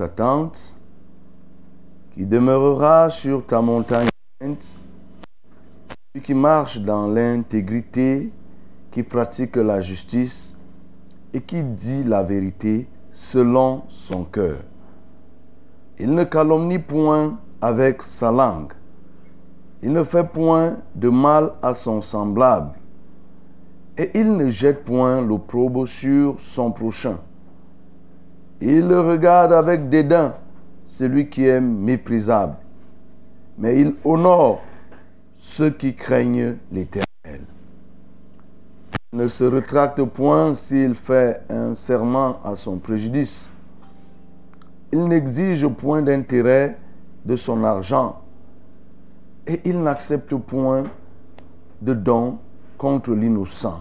Ta tente, qui demeurera sur ta montagne celui qui marche dans l'intégrité, qui pratique la justice et qui dit la vérité selon son cœur. Il ne calomnie point avec sa langue. Il ne fait point de mal à son semblable et il ne jette point l'opprobre sur son prochain. Il regarde avec dédain, celui qui est méprisable, mais il honore ceux qui craignent l'Éternel. Il ne se rétracte point s'il fait un serment à son préjudice. Il n'exige point d'intérêt de son argent, et il n'accepte point de don contre l'innocent.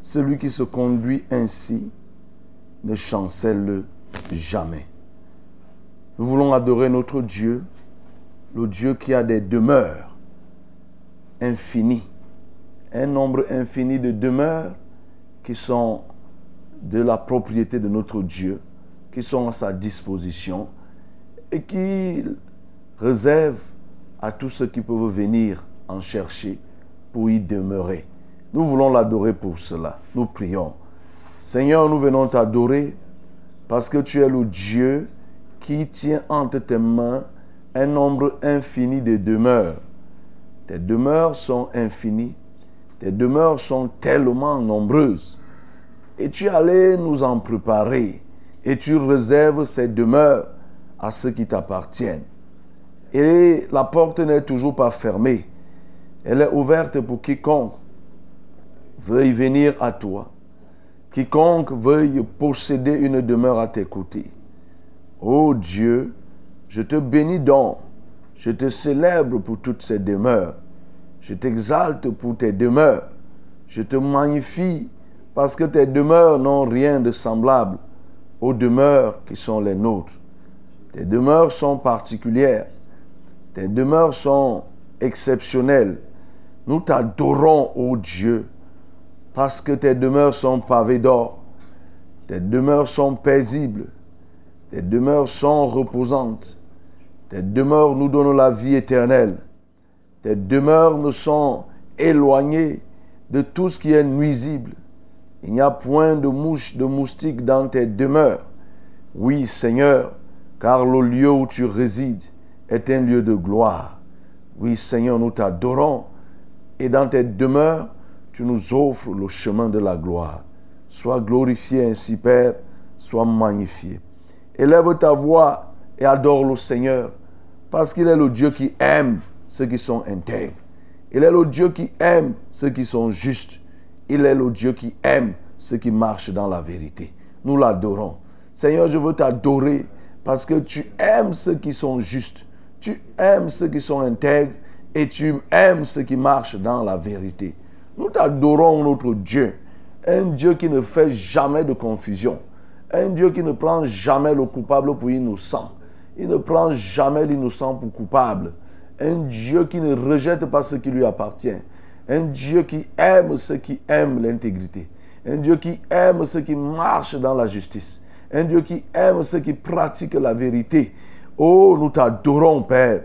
Celui qui se conduit ainsi ne chancelle jamais. Nous voulons adorer notre Dieu, le Dieu qui a des demeures infinies, un nombre infini de demeures qui sont de la propriété de notre Dieu, qui sont à sa disposition et qui réserve à tous ceux qui peuvent venir en chercher pour y demeurer. Nous voulons l'adorer pour cela. Nous prions. Seigneur, nous venons t'adorer parce que tu es le Dieu qui tient entre tes mains un nombre infini de demeures. Tes demeures sont infinies. Tes demeures sont tellement nombreuses. Et tu allé nous en préparer. Et tu réserves ces demeures à ceux qui t'appartiennent. Et la porte n'est toujours pas fermée. Elle est ouverte pour quiconque veuille venir à toi. Quiconque veuille posséder une demeure à tes côtés. Ô Dieu, je te bénis donc. Je te célèbre pour toutes ces demeures. Je t'exalte pour tes demeures. Je te magnifie parce que tes demeures n'ont rien de semblable aux demeures qui sont les nôtres. Tes demeures sont particulières. Tes demeures sont exceptionnelles. Nous t'adorons, ô Dieu, parce que tes demeures sont pavées d'or. Tes demeures sont paisibles. Tes demeures sont reposantes. Tes demeures nous donnent la vie éternelle. Tes demeures nous sont éloignées de tout ce qui est nuisible. Il n'y a point de mouche, de moustique dans tes demeures. Oui, Seigneur, car le lieu où tu résides est un lieu de gloire. Oui, Seigneur, nous t'adorons Et dans tes demeures, tu nous offres le chemin de la gloire. Sois glorifié ainsi, Père, sois magnifié. Élève ta voix et adore le Seigneur, parce qu'il est le Dieu qui aime ceux qui sont intègres. Il est le Dieu qui aime ceux qui sont justes. Il est le Dieu qui aime ceux qui marchent dans la vérité. Nous l'adorons. Seigneur, je veux t'adorer parce que tu aimes ceux qui sont justes. Tu aimes ceux qui sont intègres et tu aimes ceux qui marchent dans la vérité. Nous t'adorons, notre Dieu. Un Dieu qui ne fait jamais de confusion. Un Dieu qui ne prend jamais le coupable pour innocent. Il ne prend jamais l'innocent pour coupable. Un Dieu qui ne rejette pas ce qui lui appartient. Un Dieu qui aime ceux qui aiment l'intégrité. Un Dieu qui aime ceux qui marchent dans la justice. Un Dieu qui aime ceux qui pratiquent la vérité. Oh, nous t'adorons, Père.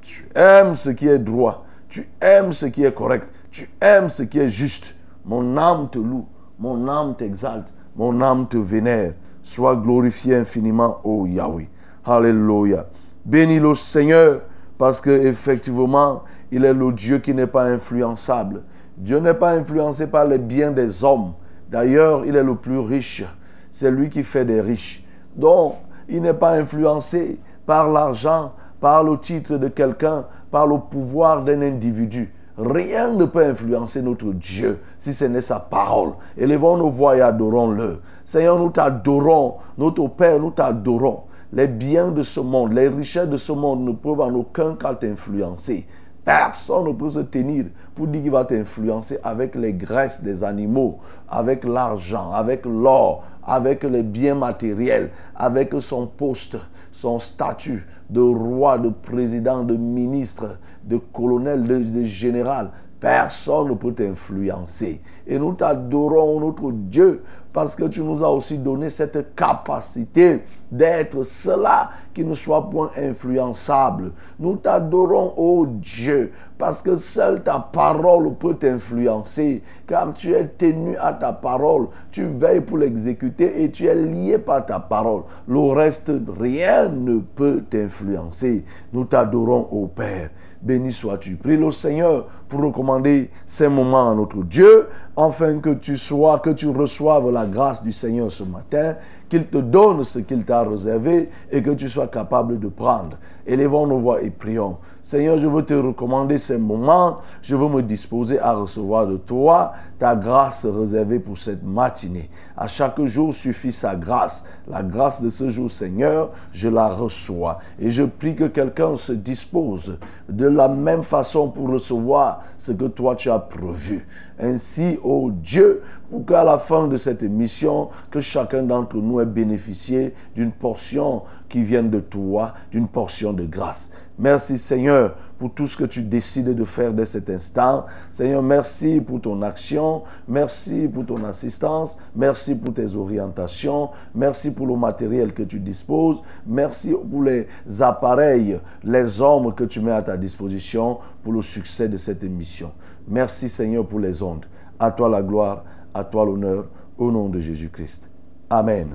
Tu aimes ce qui est droit. Tu aimes ce qui est correct. Tu aimes ce qui est juste. Mon âme te loue. Mon âme t'exalte. Mon âme te vénère. Sois glorifié infiniment, ô Yahweh. Alléluia. Bénis le Seigneur parce que effectivement, il est le Dieu qui n'est pas influençable. Dieu n'est pas influencé par les biens des hommes. D'ailleurs, il est le plus riche. C'est lui qui fait des riches. Donc, il n'est pas influencé par l'argent, par le titre de quelqu'un, par le pouvoir d'un individu. Rien ne peut influencer notre Dieu si ce n'est sa parole. Élevons nos voix et adorons-le. Seigneur, nous t'adorons. Notre Père, nous t'adorons. Les biens de ce monde, les richesses de ce monde ne peuvent en aucun cas t'influencer. Personne ne peut se tenir pour dire qu'il va t'influencer avec les graisses des animaux, avec l'argent, avec l'or, avec les biens matériels, avec son poste, son statut de roi, de président, de ministre, de colonel, de, général. Personne ne peut t'influencer. Et nous t'adorons, notre Dieu, parce que tu nous as aussi donné cette capacité d'être cela qui ne soit point influençable. Nous t'adorons, ô Dieu, parce que seule ta parole peut t'influencer, car tu es tenu à ta parole, tu veilles pour l'exécuter et tu es lié par ta parole. Le reste, rien ne peut t'influencer. Nous t'adorons, ô Père. Béni sois-tu. Prie le Seigneur pour recommander ces moments à notre Dieu, afin que tu sois, que tu reçoives la grâce du Seigneur ce matin, qu'il te donne ce qu'il t'a réservé et que tu sois capable de prendre. Élevons nos voix et prions. Seigneur, je veux te recommander ces moments. Je veux me disposer à recevoir de toi ta grâce réservée pour cette matinée. À chaque jour suffit sa grâce. La grâce de ce jour, Seigneur, je la reçois. Et je prie que quelqu'un se dispose de la même façon pour recevoir ce que toi tu as prévu. Ainsi, ô Dieu, pour qu'à la fin de cette émission, que chacun d'entre nous ait bénéficié d'une portion qui vient de toi, d'une portion de grâce. Merci Seigneur pour tout ce que tu décides de faire dès cet instant. Seigneur, merci pour ton action, merci pour ton assistance, merci pour tes orientations, merci pour le matériel que tu disposes, merci pour les appareils, les hommes que tu mets à ta disposition pour le succès de cette émission. Merci Seigneur pour les ondes. À toi la gloire, à toi l'honneur, au nom de Jésus-Christ. Amen.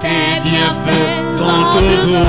tes bienfaits sont toujours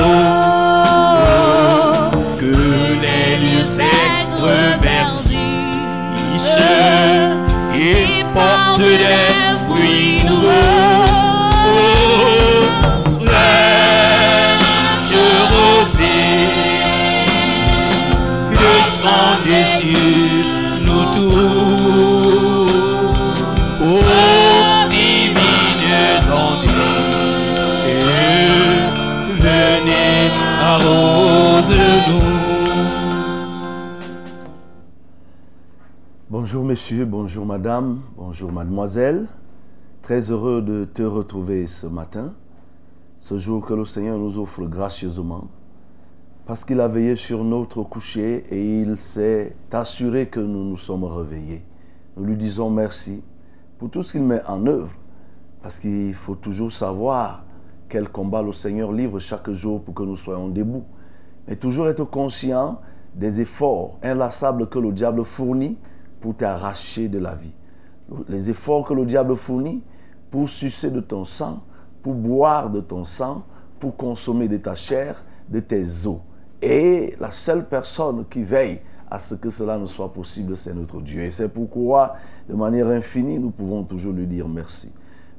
bonjour madame, bonjour mademoiselle. Très heureux de te retrouver ce matin, ce jour que le Seigneur nous offre gracieusement, parce qu'il a veillé sur notre coucher et il s'est assuré que nous nous sommes réveillés. Nous lui disons merci pour tout ce qu'il met en œuvre, parce qu'il faut toujours savoir quel combat le Seigneur livre chaque jour pour que nous soyons debout, mais toujours être conscient des efforts inlassables que le diable fournit pour t'arracher de la vie. Les efforts que le diable fournit pour sucer de ton sang, pour boire de ton sang, pour consommer de ta chair, de tes os. Et la seule personne qui veille à ce que cela ne soit possible, c'est notre Dieu. Et c'est pourquoi, de manière infinie, nous pouvons toujours lui dire merci.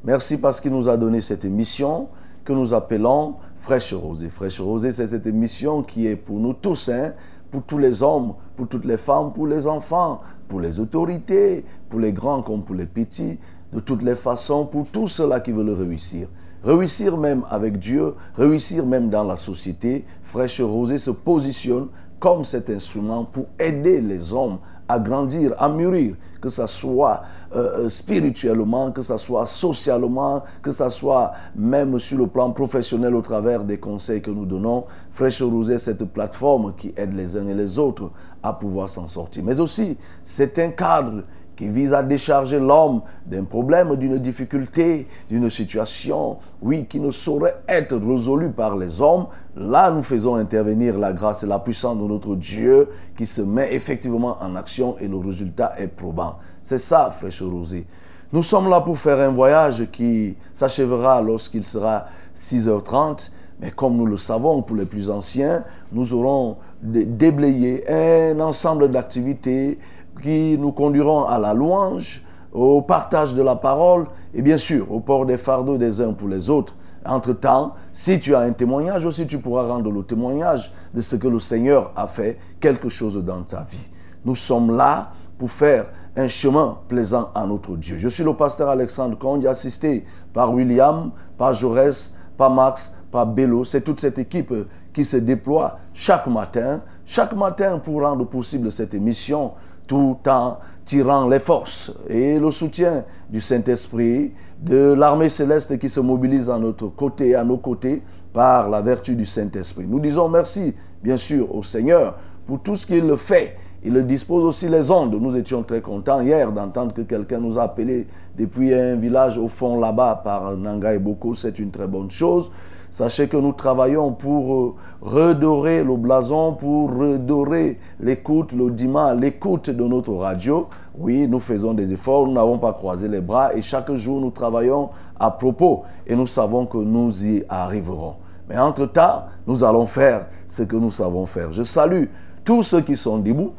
Merci parce qu'il nous a donné cette émission que nous appelons Fraîche Rosée. Fraîche Rosée, c'est cette émission qui est pour nous tous, hein, pour tous les hommes, pour toutes les femmes, pour les enfants, pour les autorités, pour les grands comme pour les petits, de toutes les façons, pour tous ceux-là qui veulent réussir. Réussir même avec Dieu, réussir même dans la société. Fraîche Rosée se positionne comme cet instrument pour aider les hommes à grandir, à mûrir, que ce soit euh, spirituellement, que ce soit socialement, que ce soit même sur le plan professionnel au travers des conseils que nous donnons. Fraîche Rosée, cette plateforme qui aide les uns et les autres à pouvoir s'en sortir. Mais aussi, c'est un cadre qui vise à décharger l'homme d'un problème, d'une difficulté, d'une situation, oui, qui ne saurait être résolue par les hommes. Là, nous faisons intervenir la grâce et la puissance de notre Dieu qui se met effectivement en action et le résultat est probant. C'est ça, Fraîche Rosée. Nous sommes là pour faire un voyage qui s'achèvera lorsqu'il sera 6h30. Mais comme nous le savons, pour les plus anciens, nous aurons déblayé un ensemble d'activités qui nous conduiront à la louange, au partage de la parole et bien sûr au port des fardeaux des uns pour les autres. Entre-temps, si tu as un témoignage aussi, tu pourras rendre le témoignage de ce que le Seigneur a fait, quelque chose dans ta vie. Nous sommes là pour faire un chemin plaisant à notre Dieu. Je suis le pasteur Alexandre Conde, assisté par William, par Jaurès, par Max, Bello. C'est toute cette équipe qui se déploie chaque matin, chaque matin pour rendre possible cette émission tout en tirant les forces et le soutien du Saint-Esprit, de l'armée céleste qui se mobilise à notre côté, à nos côtés, par la vertu du Saint-Esprit. Nous disons merci, bien sûr, au Seigneur pour tout ce qu'il fait. Il dispose aussi les ondes. Nous étions très contents hier d'entendre que quelqu'un nous a appelé depuis un village au fond là-bas par Nanga et Boko. C'est une très bonne chose. Sachez que nous travaillons pour euh, redorer le blason, pour redorer l'écoute, l'audimat, l'écoute de notre radio. Oui, nous faisons des efforts, nous n'avons pas croisé les bras et chaque jour nous travaillons à propos et nous savons que nous y arriverons. Mais entre-temps, nous allons faire ce que nous savons faire. Je salue tous ceux qui sont debout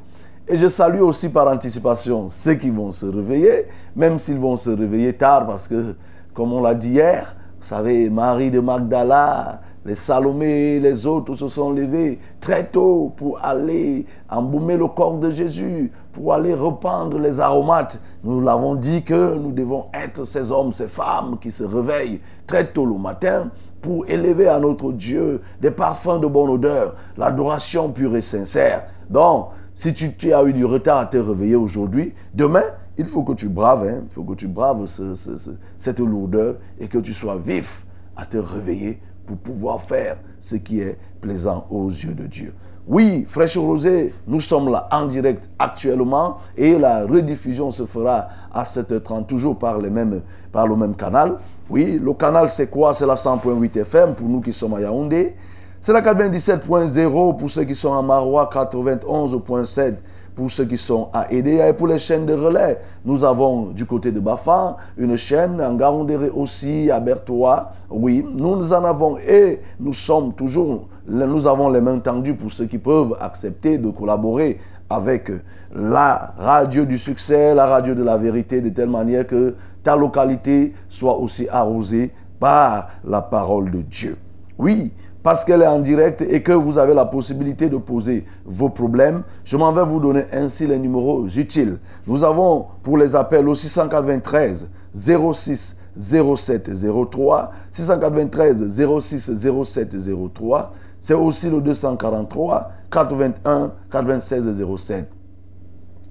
et je salue aussi par anticipation ceux qui vont se réveiller, même s'ils vont se réveiller tard parce que, comme on l'a dit hier, vous savez, Marie de Magdala, les Salomé, les autres se sont levés très tôt pour aller embaumer le corps de Jésus, pour aller rependre les aromates. Nous l'avons dit que nous devons être ces hommes, ces femmes qui se réveillent très tôt le matin pour élever à notre Dieu des parfums de bonne odeur, l'adoration pure et sincère. Donc, si tu, as eu du retard à te réveiller aujourd'hui, demain, il faut que tu braves, hein, il cette lourdeur et que tu sois vif à te réveiller pour pouvoir faire ce qui est plaisant aux yeux de Dieu. Oui, Fraîche Rosée, nous sommes là en direct actuellement et la rediffusion se fera à 7h30, toujours par, les mêmes, par le même canal. Oui, le canal c'est quoi? C'est la 100.8 FM pour nous qui sommes à Yaoundé. C'est la 97.0 pour ceux qui sont à Marois, 91.7 pour ceux qui sont à EDA et pour les chaînes de relais. Nous avons du côté de Bafan une chaîne, en Garondéré aussi, à Bertois. Oui, nous en avons et nous sommes toujours, nous avons les mains tendues pour ceux qui peuvent accepter de collaborer avec la radio du succès, la radio de la vérité, de telle manière que ta localité soit aussi arrosée par la parole de Dieu. Oui, parce qu'elle est en direct et que vous avez la possibilité de poser vos problèmes, je m'en vais vous donner ainsi les numéros utiles. Nous avons pour les appels au 693 06 07 03, 693 06 07 03, c'est aussi le 243 81 96 07.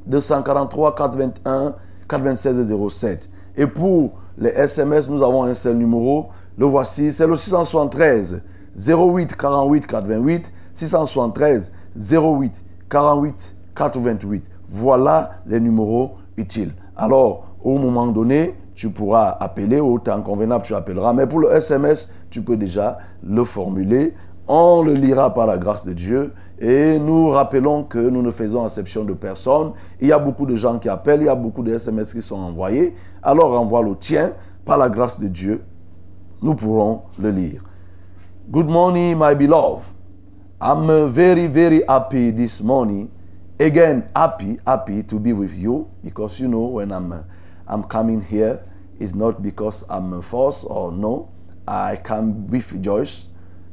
243 81 96 07. Et pour les SMS, nous avons un seul numéro. Le voici, c'est le 673 08 48 88 673 08 48 88. Voilà les numéros utiles. Alors, au moment donné, tu pourras appeler, au temps convenable, tu appelleras. Mais pour le SMS, tu peux déjà le formuler. On le lira par la grâce de Dieu. Et nous rappelons que nous ne faisons exception de personne. Il y a beaucoup de gens qui appellent, il y a beaucoup de SMS qui sont envoyés. Alors envoie le tien par la grâce de Dieu. Nous pourrons le lire. Good morning, my beloved. I'm very, very happy this morning again happy, happy to be with you because you know when I'm uh, I'm coming here, it's not because I'm forced or no. I come with Joyce,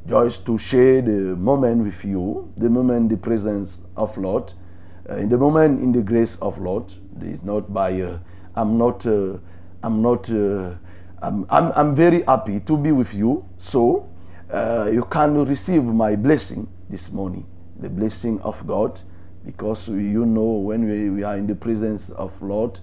Joyce to share the moment with you, the moment the presence of Lord, uh, in the moment in the grace of Lord. It's not by uh, I'm not uh, I'm not uh, I'm, I'm I'm very happy to be with you. So uh, you can receive my blessing this morning, the blessing of God, because you know when we, we are in the presence of Lord,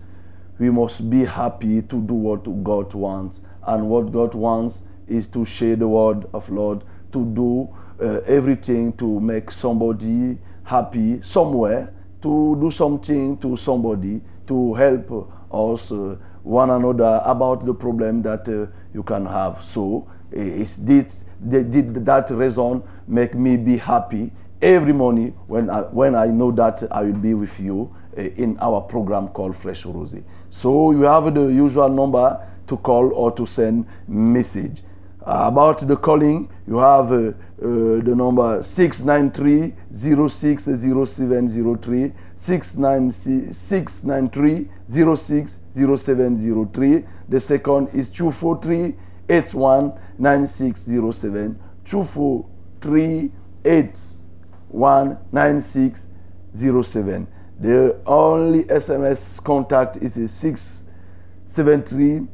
we must be happy to do what God wants, and what God wants is to share the word of Lord, to do uh, everything to make somebody happy somewhere, to do something to somebody, to help us uh, one another about the problem that uh, you can have. So uh, it's this, the- that reason make me be happy every morning when I, when I know that I will be with you uh, in our program called Fresh Rose. So you have the usual number to call or to send message. Uh, about the calling, you have uh, the number 693 060703, 693 060703. The second is 243 81 9607. 243 81 9607. The only SMS contact is a 673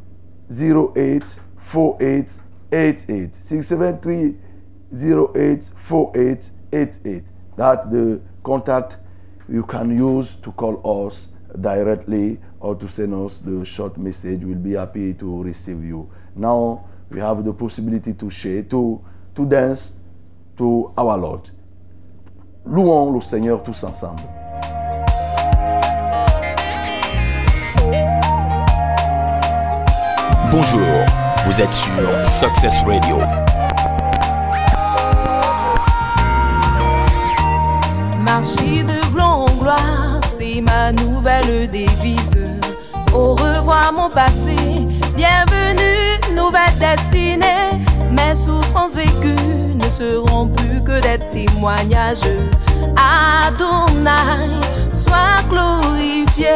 08 48 88 673 08 48 88 that's the contact you can use to call us directly or to send us the short message we'll be happy to receive you now we have the possibility to share to to dance to our lord louons le seigneur tous ensemble Bonjour, vous êtes sur Success Radio. Marcher de gloire en gloire, c'est ma nouvelle devise. Au revoir mon passé, bienvenue, destinée. Mes souffrances vécues ne seront plus que des témoignages. Adonai, sois glorifié.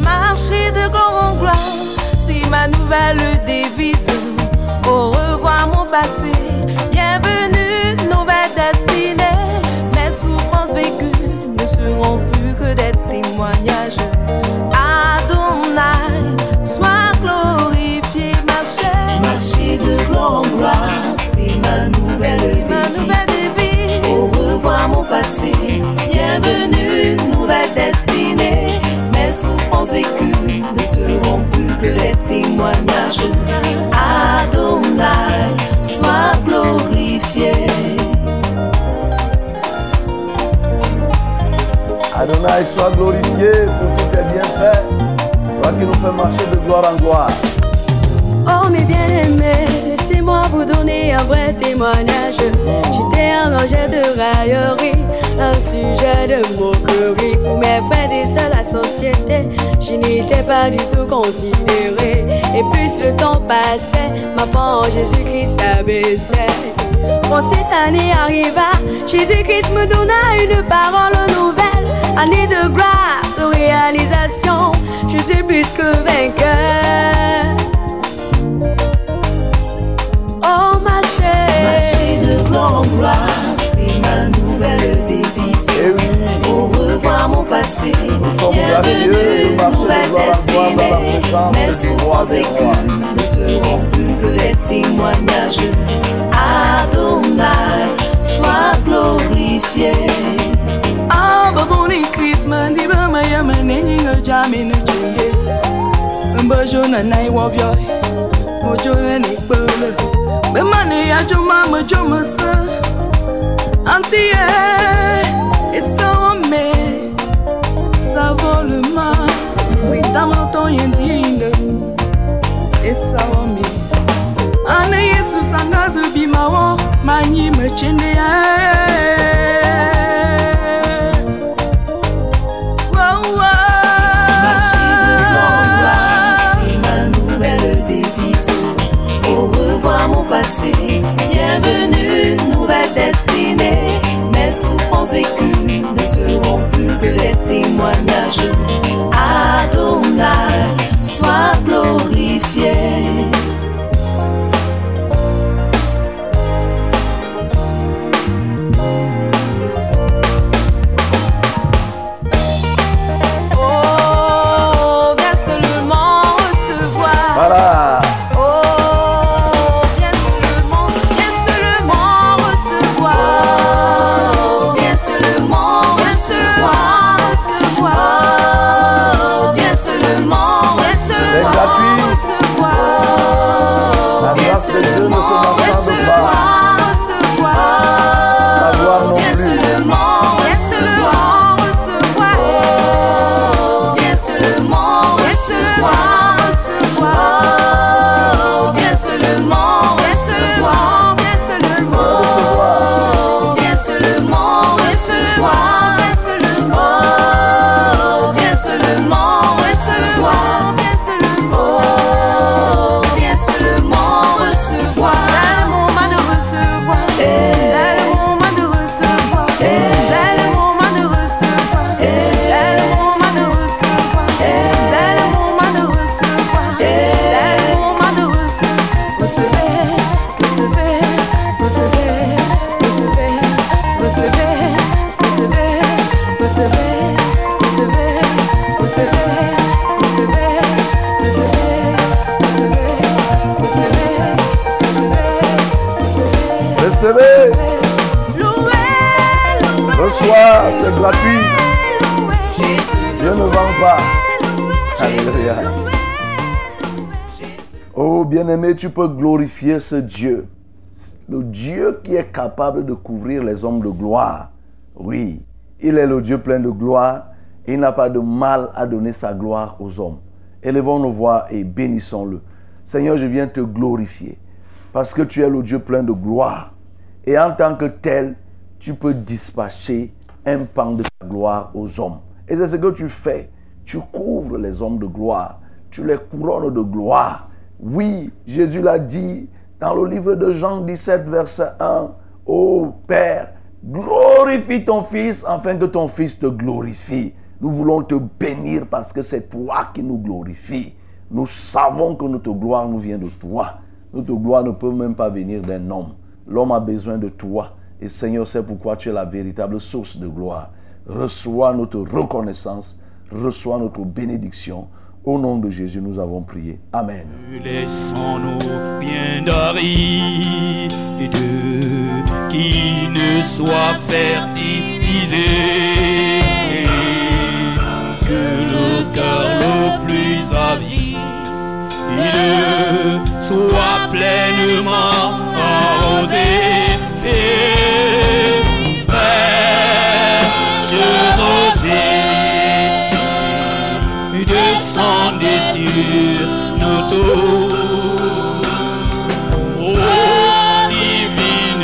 Marcher de gloire en gloire, c'est ma nouvelle devise. Au revoir mon passé, passé, bienvenue, nouvelle destinée. Mes souffrances vécues ne seront plus que des témoignages. Adonai, sois glorifié. Adonai soit glorifié pour tous tes bienfaits toi qui nous fais marcher de gloire en gloire Oh mes bien-aimés, vous donner un vrai témoignage. J'étais un objet de raillerie, un sujet de moquerie. Pour mes frères et sœurs, la société, je n'étais pas du tout considéré. Et plus le temps passait, ma foi en Jésus-Christ s'abaissait. Quand cette année arriva, Jésus-Christ me donna une parole nouvelle. Année de gloire, de réalisation, je suis plus que vainqueur. Oh ma chère, Marcher de gloire en gloire, c'est ma nouvelle devise. Et oui, Au revoir mon passé, bienvenue, nouvelle destinée. Mes souffrances vécues ne seront plus que des témoignages. Adonai, sois glorifié. Ah, baboni Christmas, di ba maya manenyi nga jami na junde. money at your mama drummer sir auntie yeah, it's so me ça vaut le mal oui dans mon temps indienne et ça me Anne Yesus anazo bimawo manyime chende yeah. you. Ce Dieu. Le Dieu qui est capable de couvrir les hommes de gloire. Oui, il est le Dieu plein de gloire. Il n'a pas de mal à donner sa gloire aux hommes. Élevons nos voix et bénissons-le. Seigneur, je viens te glorifier parce que tu es le Dieu plein de gloire. Et en tant que tel, tu peux dispatcher un pan de ta gloire aux hommes. Et c'est ce que tu fais. Tu couvres les hommes de gloire. Tu les couronnes de gloire. Oui, Jésus l'a dit dans le livre de Jean 17, verset 1. Ô Père, glorifie ton Fils afin que ton Fils te glorifie. Nous voulons te bénir parce que c'est toi qui nous glorifie. Nous savons que notre gloire nous vient de toi. Notre gloire ne peut même pas venir d'un homme. L'homme a besoin de toi. Et Seigneur, c'est pourquoi tu es la véritable source de gloire. Reçois notre reconnaissance, reçois notre bénédiction. Au nom de Jésus, nous avons prié. Amen. Laissons-nous bien de qui ne soit fertilisé. Que le cœur le plus avide soit pleinement arrosé. Ô divines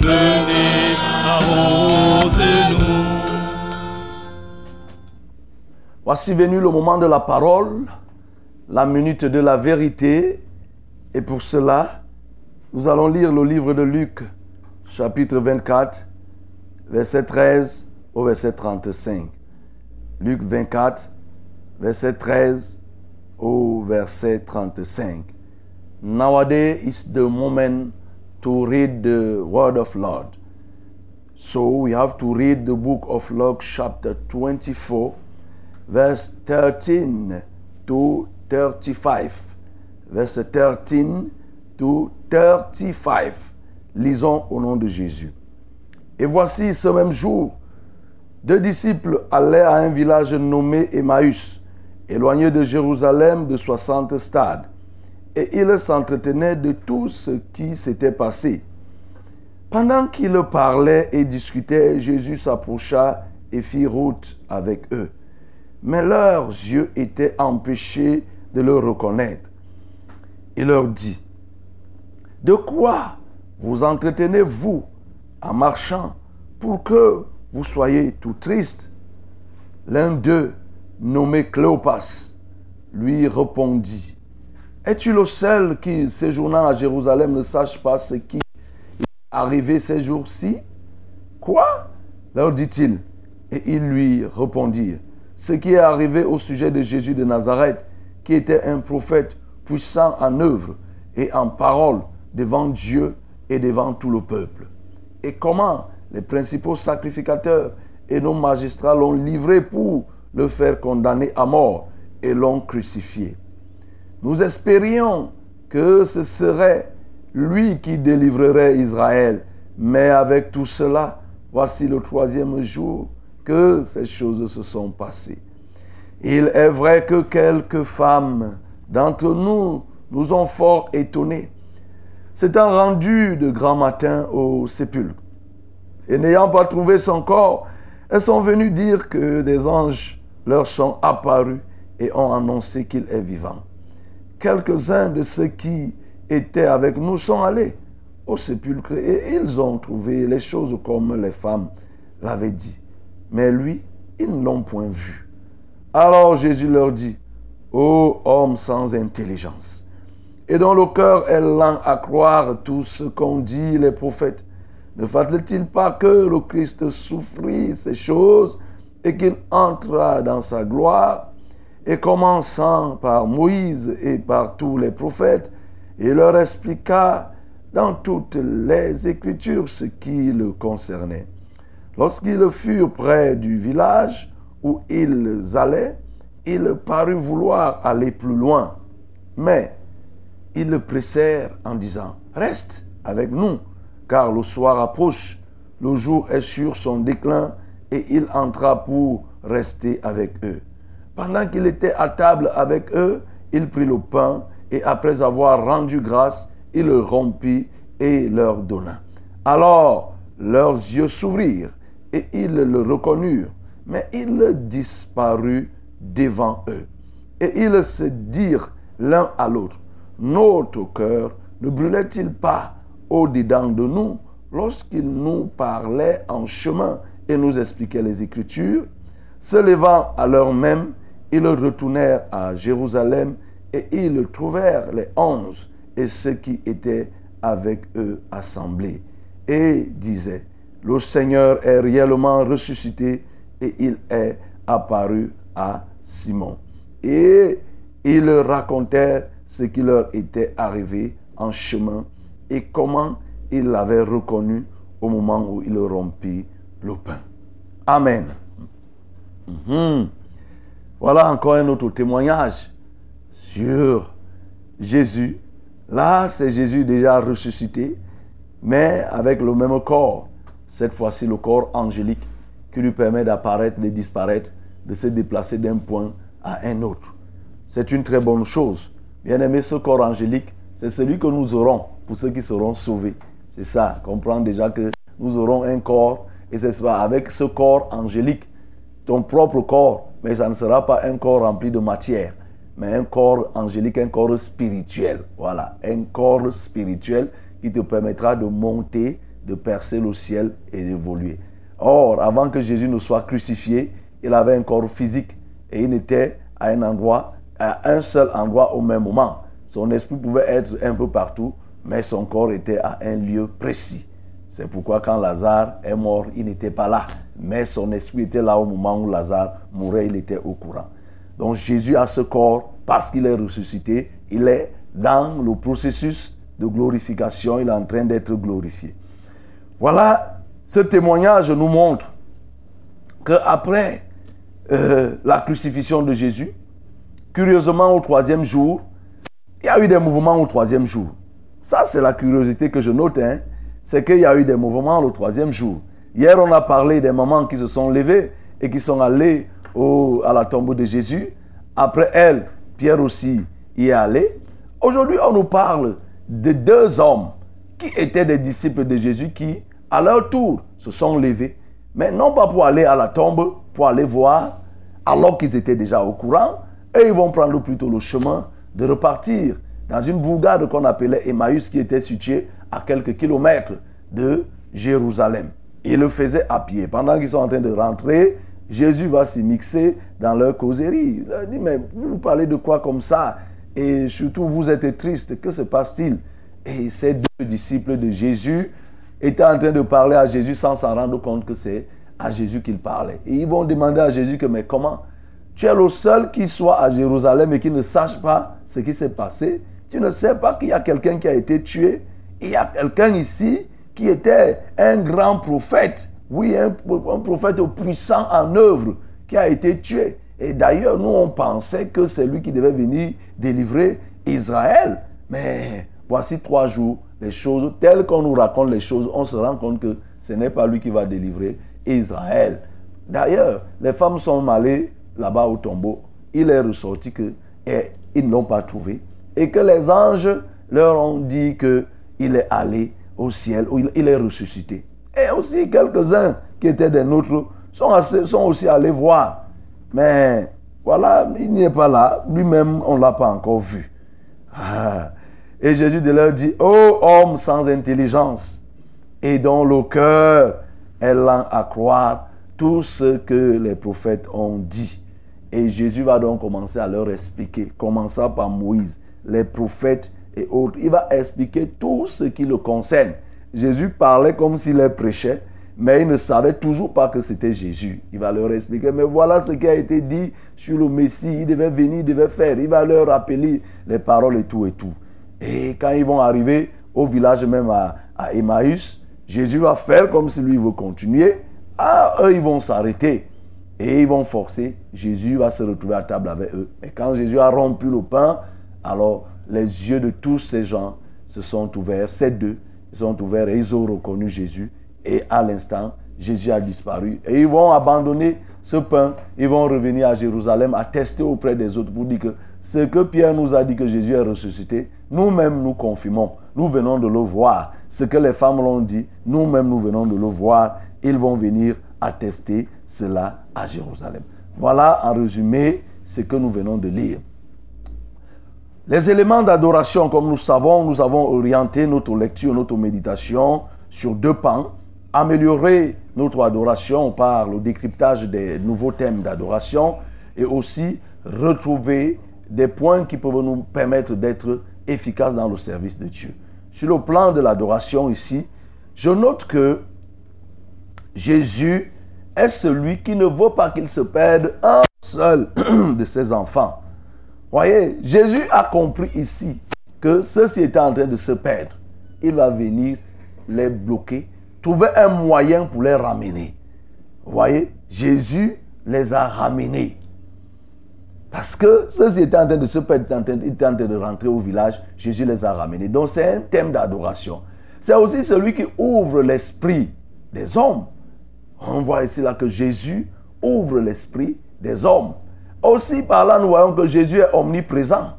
venez arrose-nous. Voici venu le moment de la parole, la minute de la vérité. Et pour cela, nous allons lire le livre de Luc, chapitre 24, verset 13 au verset 35. Luc 24, verset 13 au verset 35. Nowadays is the moment to read the word of Lord. So we have to read the book of Luke chapter 24 verse 13 to 35. Verset 13 to 35. Lisons au nom de Jésus. Et voici ce même jour, deux disciples allaient à un village nommé Emmaüs, éloigné de Jérusalem de 60 stades, et ils s'entretenaient de tout ce qui s'était passé. Pendant qu'ils parlaient et discutaient, Jésus s'approcha et fit route avec eux mais leurs yeux étaient empêchés de le reconnaître. Il leur dit, De quoi vous entretenez-vous en marchant pour que vous soyez tout triste L'un d'eux, nommé Cléopas, lui répondit, Es-tu le seul qui, séjournant à Jérusalem, ne sache pas ce qui est arrivé ces jours-ci? Quoi? leur dit-il. Et ils lui répondirent, ce qui est arrivé au sujet de Jésus de Nazareth, qui était un prophète puissant en œuvre et en parole devant Dieu et devant tout le peuple. Et comment les principaux sacrificateurs et nos magistrats l'ont livré pour le faire condamner à mort et l'ont crucifié. Nous espérions que ce serait lui qui délivrerait Israël, mais avec tout cela, voici le troisième jour que ces choses se sont passées. Il est vrai que quelques femmes d'entre nous nous ont fort étonnés. S'étant rendues de grand matin au sépulcre et n'ayant pas trouvé son corps, elles sont venues dire que des anges leur sont apparus et ont annoncé qu'il est vivant. Quelques-uns de ceux qui étaient avec nous sont allés au sépulcre et ils ont trouvé les choses comme les femmes l'avaient dit. Mais lui, ils ne l'ont point vu. Alors Jésus leur dit, Ô homme sans intelligence, et dont le cœur est lent à croire tout ce qu'ont dit les prophètes, ne fallait-il pas que le Christ souffrit ces choses et qu'il entra dans sa gloire Et commençant par Moïse et par tous les prophètes, il leur expliqua dans toutes les Écritures ce qui le concernait. Lorsqu'ils furent près du village où ils allaient, il parut vouloir aller plus loin. Mais ils le pressèrent en disant, Reste avec nous, car le soir approche, le jour est sur son déclin, et il entra pour rester avec eux. Pendant qu'il était à table avec eux, il prit le pain, et après avoir rendu grâce, il le rompit et leur donna. Alors leurs yeux s'ouvrirent, et ils le reconnurent, mais il disparut devant eux. Et ils se dirent l'un à l'autre, notre cœur ne brûlait-il pas au-dedans de nous lorsqu'il nous parlait en chemin et nous expliquait les Écritures Se levant à l'heure même, ils retournèrent à Jérusalem et ils trouvèrent les onze et ceux qui étaient avec eux assemblés et disaient, le Seigneur est réellement ressuscité et il est apparu à Simon. Et ils racontèrent ce qui leur était arrivé en chemin et comment il l'avait reconnu au moment où il rompit le pain. Amen. Mhm. Voilà encore un autre témoignage sur Jésus. Là, c'est Jésus déjà ressuscité, mais avec le même corps. Cette fois-ci, le corps angélique qui lui permet d'apparaître, de disparaître, de se déplacer d'un point à un autre. C'est une très bonne chose. Bien aimé, ce corps angélique, c'est celui que nous aurons pour ceux qui seront sauvés. C'est ça, comprendre déjà que nous aurons un corps et c'est avec ce corps angélique, ton propre corps, mais ça ne sera pas un corps rempli de matière, mais un corps angélique, un corps spirituel. Voilà, un corps spirituel qui te permettra de monter, de percer le ciel et d'évoluer. Or, avant que Jésus ne soit crucifié, il avait un corps physique et il était à un endroit, à un seul endroit au même moment. Son esprit pouvait être un peu partout, mais son corps était à un lieu précis. C'est pourquoi quand Lazare est mort, il n'était pas là. Mais son esprit était là au moment où Lazare mourait, il était au courant. Donc Jésus a ce corps parce qu'il est ressuscité. Il est dans le processus de glorification. Il est en train d'être glorifié. Voilà, ce témoignage nous montre qu'après euh, la crucifixion de Jésus, curieusement au troisième jour, il y a eu des mouvements au troisième jour. Ça, c'est la curiosité que je note. Hein. C'est qu'il y a eu des mouvements le troisième jour. Hier, on a parlé des mamans qui se sont levées et qui sont allées au, à la tombe de Jésus. Après elle, Pierre aussi y est allé. Aujourd'hui, on nous parle de deux hommes qui étaient des disciples de Jésus qui, à leur tour, se sont levés. Mais non pas pour aller à la tombe, pour aller voir, alors qu'ils étaient déjà au courant. Et ils vont prendre plutôt le chemin de repartir dans une bourgade qu'on appelait Emmaüs qui était située à quelques kilomètres de Jérusalem. Ils le faisaient à pied. Pendant qu'ils sont en train de rentrer, Jésus va s'y mixer dans leur causerie. Il leur dit, mais vous parlez de quoi comme ça? Et surtout, vous êtes triste. Que se passe-t-il? Et ces deux disciples de Jésus étaient en train de parler à Jésus sans s'en rendre compte que c'est à Jésus qu'ils parlaient. Et ils vont demander à Jésus que, mais comment tu es le seul qui soit à Jérusalem et qui ne sache pas ce qui s'est passé. Tu ne sais pas qu'il y a quelqu'un qui a été tué. Il y a quelqu'un ici qui était un grand prophète. Oui, un, prophète puissant en œuvre qui a été tué. Et d'ailleurs, nous, on pensait que c'est lui qui devait venir délivrer Israël. Mais voici trois jours, les choses, telles qu'on nous raconte les choses, on se rend compte que ce n'est pas lui qui va délivrer Israël. D'ailleurs, les femmes sont allées là-bas au tombeau, il est ressorti que et ils ne l'ont pas trouvé et que les anges leur ont dit que il est allé au ciel où il, est ressuscité. Et aussi quelques-uns qui étaient des nôtres sont, sont aussi allés voir. Mais voilà, il n'est pas là. Lui-même, on ne l'a pas encore vu. Ah. Et Jésus de leur dit, ô homme sans intelligence et dont le cœur est lent à croire tout ce que les prophètes ont dit. Et Jésus va donc commencer à leur expliquer, commençant par Moïse, les prophètes et autres. Il va expliquer tout ce qui le concerne. Jésus parlait comme s'il les prêchait, mais il ne savait toujours pas que c'était Jésus. Il va leur expliquer, mais voilà ce qui a été dit sur le Messie. Il devait venir, il devait faire. Il va leur rappeler les paroles et tout et tout. Et quand ils vont arriver au village même à, à Emmaüs, Jésus va faire comme si lui veut continuer. Ah, eux, ils vont s'arrêter. Et ils vont forcer. Jésus va se retrouver à table avec eux. Et quand Jésus a rompu le pain, alors les yeux de tous ces gens se sont ouverts, ces deux, ils sont ouverts et ils ont reconnu Jésus. Et à l'instant, Jésus a disparu. Et ils vont abandonner ce pain. Ils vont revenir à Jérusalem, attester auprès des autres pour dire que ce que Pierre nous a dit que Jésus est ressuscité, nous-mêmes nous confirmons. Nous venons de le voir. Ce que les femmes l'ont dit, nous-mêmes nous venons de le voir. Ils vont venir attester cela à Jérusalem. Voilà en résumé ce que nous venons de lire. Les éléments d'adoration, comme nous savons, nous avons orienté notre lecture, notre méditation sur deux pans. Améliorer notre adoration par le décryptage des nouveaux thèmes d'adoration et aussi retrouver des points qui peuvent nous permettre d'être efficaces dans le service de Dieu. Sur le plan de l'adoration ici, je note que Jésus est celui qui ne veut pas qu'il se perde un seul de ses enfants. Voyez, Jésus a compris ici que ceux-ci étaient en train de se perdre. Il va venir les bloquer, trouver un moyen pour les ramener. Voyez, Jésus les a ramenés. Parce que ceux-ci étaient en train de se perdre, ils étaient en train de rentrer au village, Jésus les a ramenés. Donc c'est un thème d'adoration. C'est aussi celui qui ouvre l'esprit des hommes. On voit ici là que Jésus ouvre l'esprit des hommes. Aussi par là, nous voyons que Jésus est omniprésent.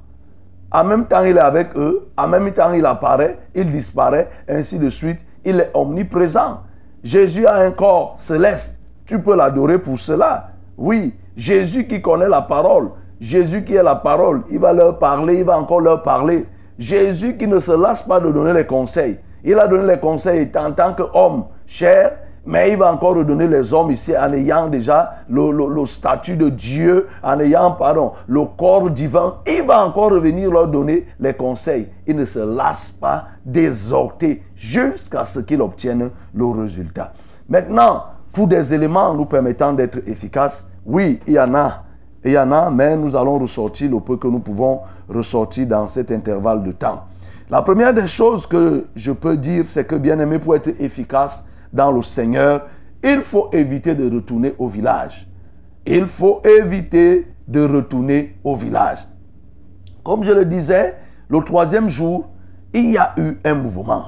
En même temps, il est avec eux. En même temps, il apparaît, il disparaît, ainsi de suite. Il est omniprésent. Jésus a un corps céleste. Tu peux l'adorer pour cela. Oui, Jésus qui connaît la parole. Jésus qui est la parole. Il va leur parler, il va encore leur parler. Jésus qui ne se lasse pas de donner les conseils. Il a donné les conseils en tant qu'homme cher mais il va encore redonner les hommes ici en ayant déjà le, statut de Dieu, en ayant, pardon, le corps divin. Il va encore revenir leur donner les conseils. Il ne se lasse pas d'exhorter jusqu'à ce qu'il obtienne le résultat. Maintenant, pour des éléments nous permettant d'être efficaces, oui, il y en a. Il y en a, mais nous allons ressortir le peu que nous pouvons ressortir dans cet intervalle de temps. La première des choses que je peux dire, c'est que bien aimé, pour être efficace, dans le Seigneur, il faut éviter de retourner au village. Il faut éviter de retourner au village. Comme je le disais, le troisième jour, il y a eu un mouvement.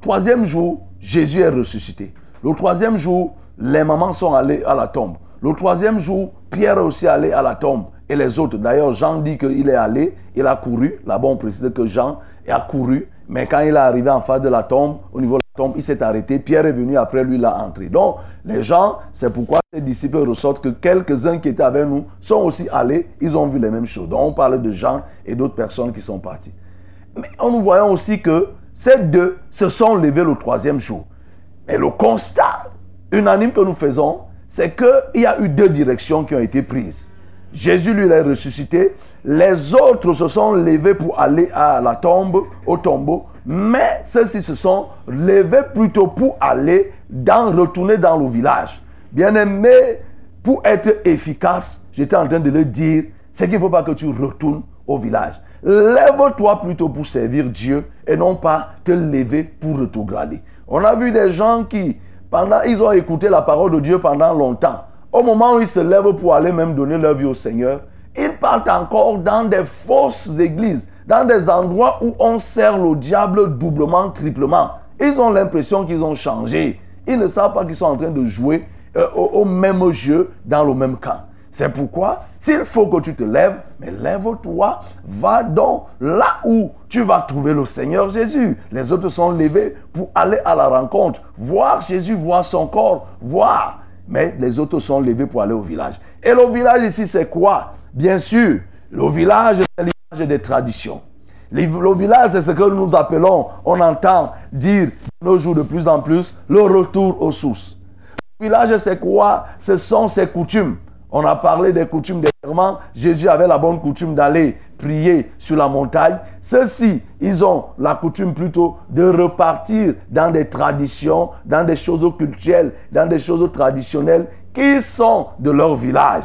Troisième jour, Jésus est ressuscité. Le troisième jour, les mamans sont allées à la tombe. Le troisième jour, Pierre est aussi allé à la tombe. Et les autres, d'ailleurs, Jean dit qu'il est allé, il a couru. Là-bas, on précise que Jean a couru. Mais quand il est arrivé en face de la tombe, au niveau tombe, il s'est arrêté. Pierre est venu après lui, l'a entré. Donc, les gens, c'est pourquoi ces disciples ressortent que quelques-uns qui étaient avec nous sont aussi allés, ils ont vu les mêmes choses. Donc, on parle de Jean et d'autres personnes qui sont parties. Mais nous voyons aussi que ces deux se sont levés le troisième jour. Et le constat unanime que nous faisons, c'est qu'il y a eu deux directions qui ont été prises. Jésus, lui, l'a ressuscité. Les autres se sont levés pour aller à la tombe, au tombeau. Mais ceux-ci se sont levés plutôt pour aller dans, retourner dans le village. Bien aimé, pour être efficace, j'étais en train de le dire, c'est qu'il ne faut pas que tu retournes au village. Lève-toi plutôt pour servir Dieu et non pas te lever pour retrograder. On a vu des gens qui, pendant, ils ont écouté la parole de Dieu pendant longtemps. Au moment où ils se lèvent pour aller même donner leur vie au Seigneur, ils partent encore dans des fausses églises dans des endroits où on sert le diable doublement, triplement. Ils ont l'impression qu'ils ont changé. Ils ne savent pas qu'ils sont en train de jouer euh, au, même jeu dans le même camp. C'est pourquoi, s'il faut que tu te lèves, mais lève-toi, va donc là où tu vas trouver le Seigneur Jésus. Les autres sont levés pour aller à la rencontre, voir Jésus, voir son corps, voir. Mais les autres sont levés pour aller au village. Et le village ici, c'est quoi? Bien sûr, le village, des traditions. Le village, c'est ce que nous appelons, on entend dire nos jours de plus en plus, le retour aux sources. Le village, c'est quoi? Ce sont ses coutumes. On a parlé des coutumes des Jésus avait la bonne coutume d'aller prier sur la montagne. Ceux-ci, ils ont la coutume plutôt de repartir dans des traditions, dans des choses culturelles, dans des choses traditionnelles qui sont de leur village.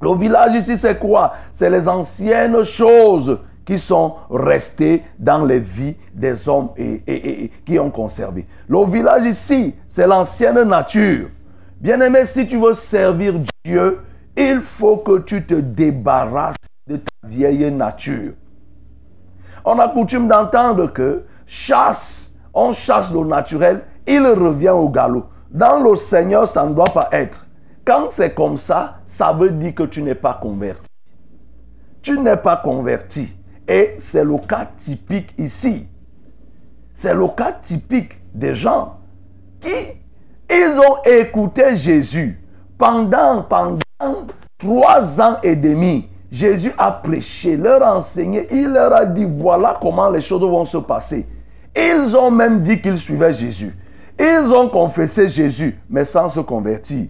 Le village ici, c'est quoi? C'est les anciennes choses qui sont restées dans les vies des hommes et, qui ont conservé. Le village ici, c'est l'ancienne nature. Bien-aimé, si tu veux servir Dieu, il faut que tu te débarrasses de ta vieille nature. On a coutume d'entendre que chasse, on chasse le naturel, il revient au galop. Dans le Seigneur, ça ne doit pas être. Quand c'est comme ça, ça veut dire que tu n'es pas converti. Tu n'es pas converti. Et c'est le cas typique ici. C'est le cas typique des gens qui, ils ont écouté Jésus pendant, pendant trois ans et demi. Jésus a prêché, leur enseigné, il leur a dit voilà comment les choses vont se passer. Ils ont même dit qu'ils suivaient Jésus. Ils ont confessé Jésus, mais sans se convertir.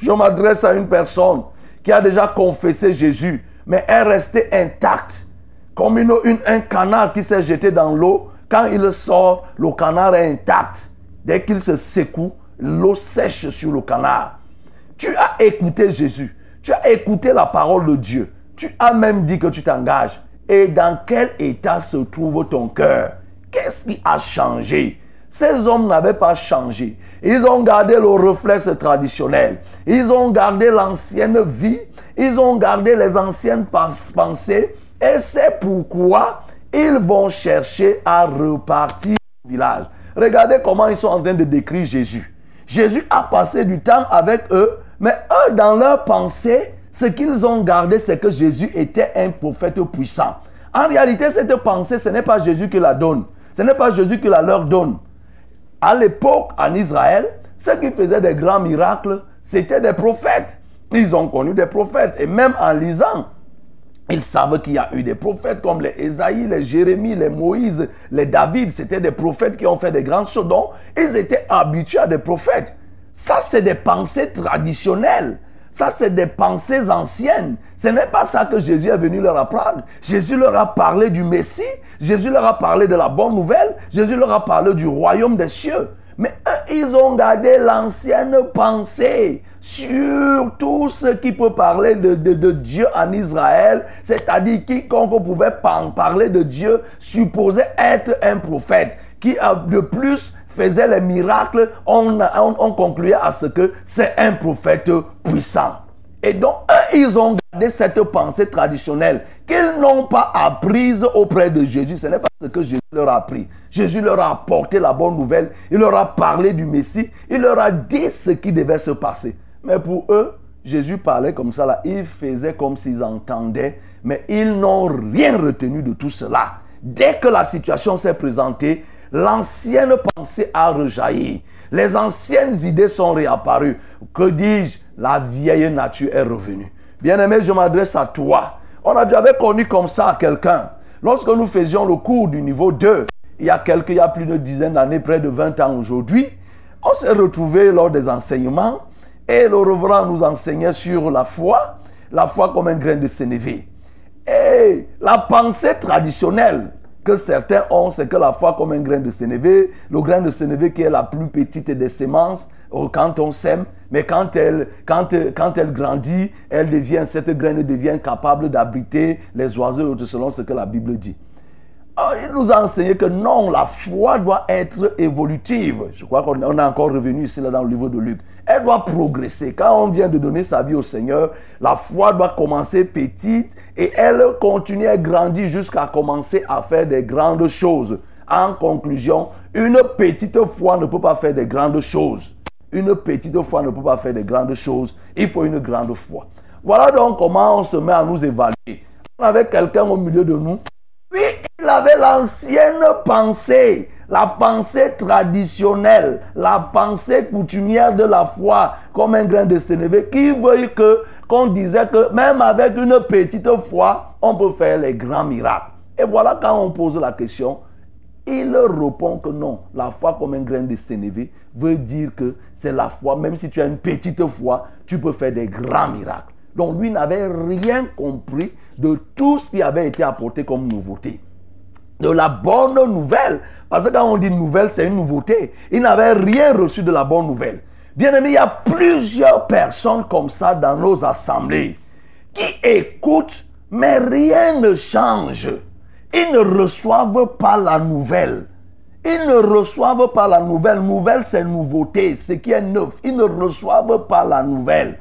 Je m'adresse à une personne qui a déjà confessé Jésus, mais est restée intacte. Comme une, un canard qui s'est jeté dans l'eau, quand il sort, le canard est intact. Dès qu'il se secoue, l'eau sèche sur le canard. Tu as écouté Jésus. Tu as écouté la parole de Dieu. Tu as même dit que tu t'engages. Et dans quel état se trouve ton cœur? Qu'est-ce qui a changé? Ces hommes n'avaient pas changé. Ils ont gardé le réflexe traditionnel. Ils ont gardé l'ancienne vie. Ils ont gardé les anciennes pensées. Et c'est pourquoi ils vont chercher à repartir au village. Regardez comment ils sont en train de décrire Jésus. Jésus a passé du temps avec eux, mais eux, dans leur pensée, ce qu'ils ont gardé, c'est que Jésus était un prophète puissant. En réalité, cette pensée, ce n'est pas Jésus qui la donne. Ce n'est pas Jésus qui la leur donne. À l'époque, en Israël, ceux qui faisaient des grands miracles, c'était des prophètes. Ils ont connu des prophètes. Et même en lisant, ils savent qu'il y a eu des prophètes comme les Esaïe, les Jérémie, les Moïse, les David. C'était des prophètes qui ont fait des grandes choses. Donc, ils étaient habitués à des prophètes. Ça, c'est des pensées traditionnelles. Ça, c'est des pensées anciennes. Ce n'est pas ça que Jésus est venu leur apprendre. Jésus leur a parlé du Messie. Jésus leur a parlé de la bonne nouvelle. Jésus leur a parlé du royaume des cieux. Mais eux, ils ont gardé l'ancienne pensée sur tout ce qui peut parler de, Dieu en Israël, c'est-à-dire quiconque pouvait parler de Dieu supposait être un prophète, qui de plus faisait les miracles, on, on, concluait à ce que c'est un prophète puissant. Et donc, eux, ils ont gardé cette pensée traditionnelle qu'ils n'ont pas apprise auprès de Jésus. Ce n'est pas ce que Jésus leur a appris. Jésus leur a apporté la bonne nouvelle. Il leur a parlé du Messie. Il leur a dit ce qui devait se passer. Mais pour eux, Jésus parlait comme ça là. Ils faisaient comme s'ils entendaient. Mais ils n'ont rien retenu de tout cela. Dès que la situation s'est présentée, L'ancienne pensée a rejailli. Les anciennes idées sont réapparues. Que dis-je? La vieille nature est revenue. Bien-aimé, je m'adresse à toi. On avait connu comme ça quelqu'un. Lorsque nous faisions le cours du niveau 2, il y a quelques, il y a plus de dizaine d'années, près de 20 ans aujourd'hui, on s'est retrouvé lors des enseignements et le reverend nous enseignait sur la foi, la foi comme un grain de sénévé. Et la pensée traditionnelle que certains ont, c'est que la foi comme un grain de sénévé, le grain de sénévé qui est la plus petite des semences, euh, quand on sème, mais quand elle, quand, elle grandit, elle devient, cette graine devient capable d'abriter les oiseaux, selon ce que la Bible dit. Oh, il nous a enseigné que non, la foi doit être évolutive. Je crois qu'on est encore revenu ici là, dans le livre de Luc elle doit progresser. Quand on vient de donner sa vie au Seigneur, la foi doit commencer petite et elle continue à grandir jusqu'à commencer à faire des grandes choses. En conclusion, une petite foi ne peut pas faire des grandes choses. Une petite foi ne peut pas faire des grandes choses. Il faut une grande foi. Voilà donc comment on se met à nous évaluer. On avait quelqu'un au milieu de nous. Puis il avait l'ancienne pensée la pensée traditionnelle, la pensée coutumière de la foi, comme un grain de sénévé, qui veut que qu'on disait que même avec une petite foi, on peut faire les grands miracles. Et voilà quand on pose la question, il répond que non, la foi comme un grain de sénévé veut dire que c'est la foi, même si tu as une petite foi, tu peux faire des grands miracles. Donc lui n'avait rien compris de tout ce qui avait été apporté comme nouveauté de la bonne nouvelle. Parce que quand on dit nouvelle, c'est une nouveauté. Il n'avait rien reçu de la bonne nouvelle. Bien aimé, il y a plusieurs personnes comme ça dans nos assemblées qui écoutent, mais rien ne change. Ils ne reçoivent pas la nouvelle. Ils ne reçoivent pas la nouvelle. Nouvelle, c'est nouveauté, ce qui est neuf. Ils ne reçoivent pas la nouvelle.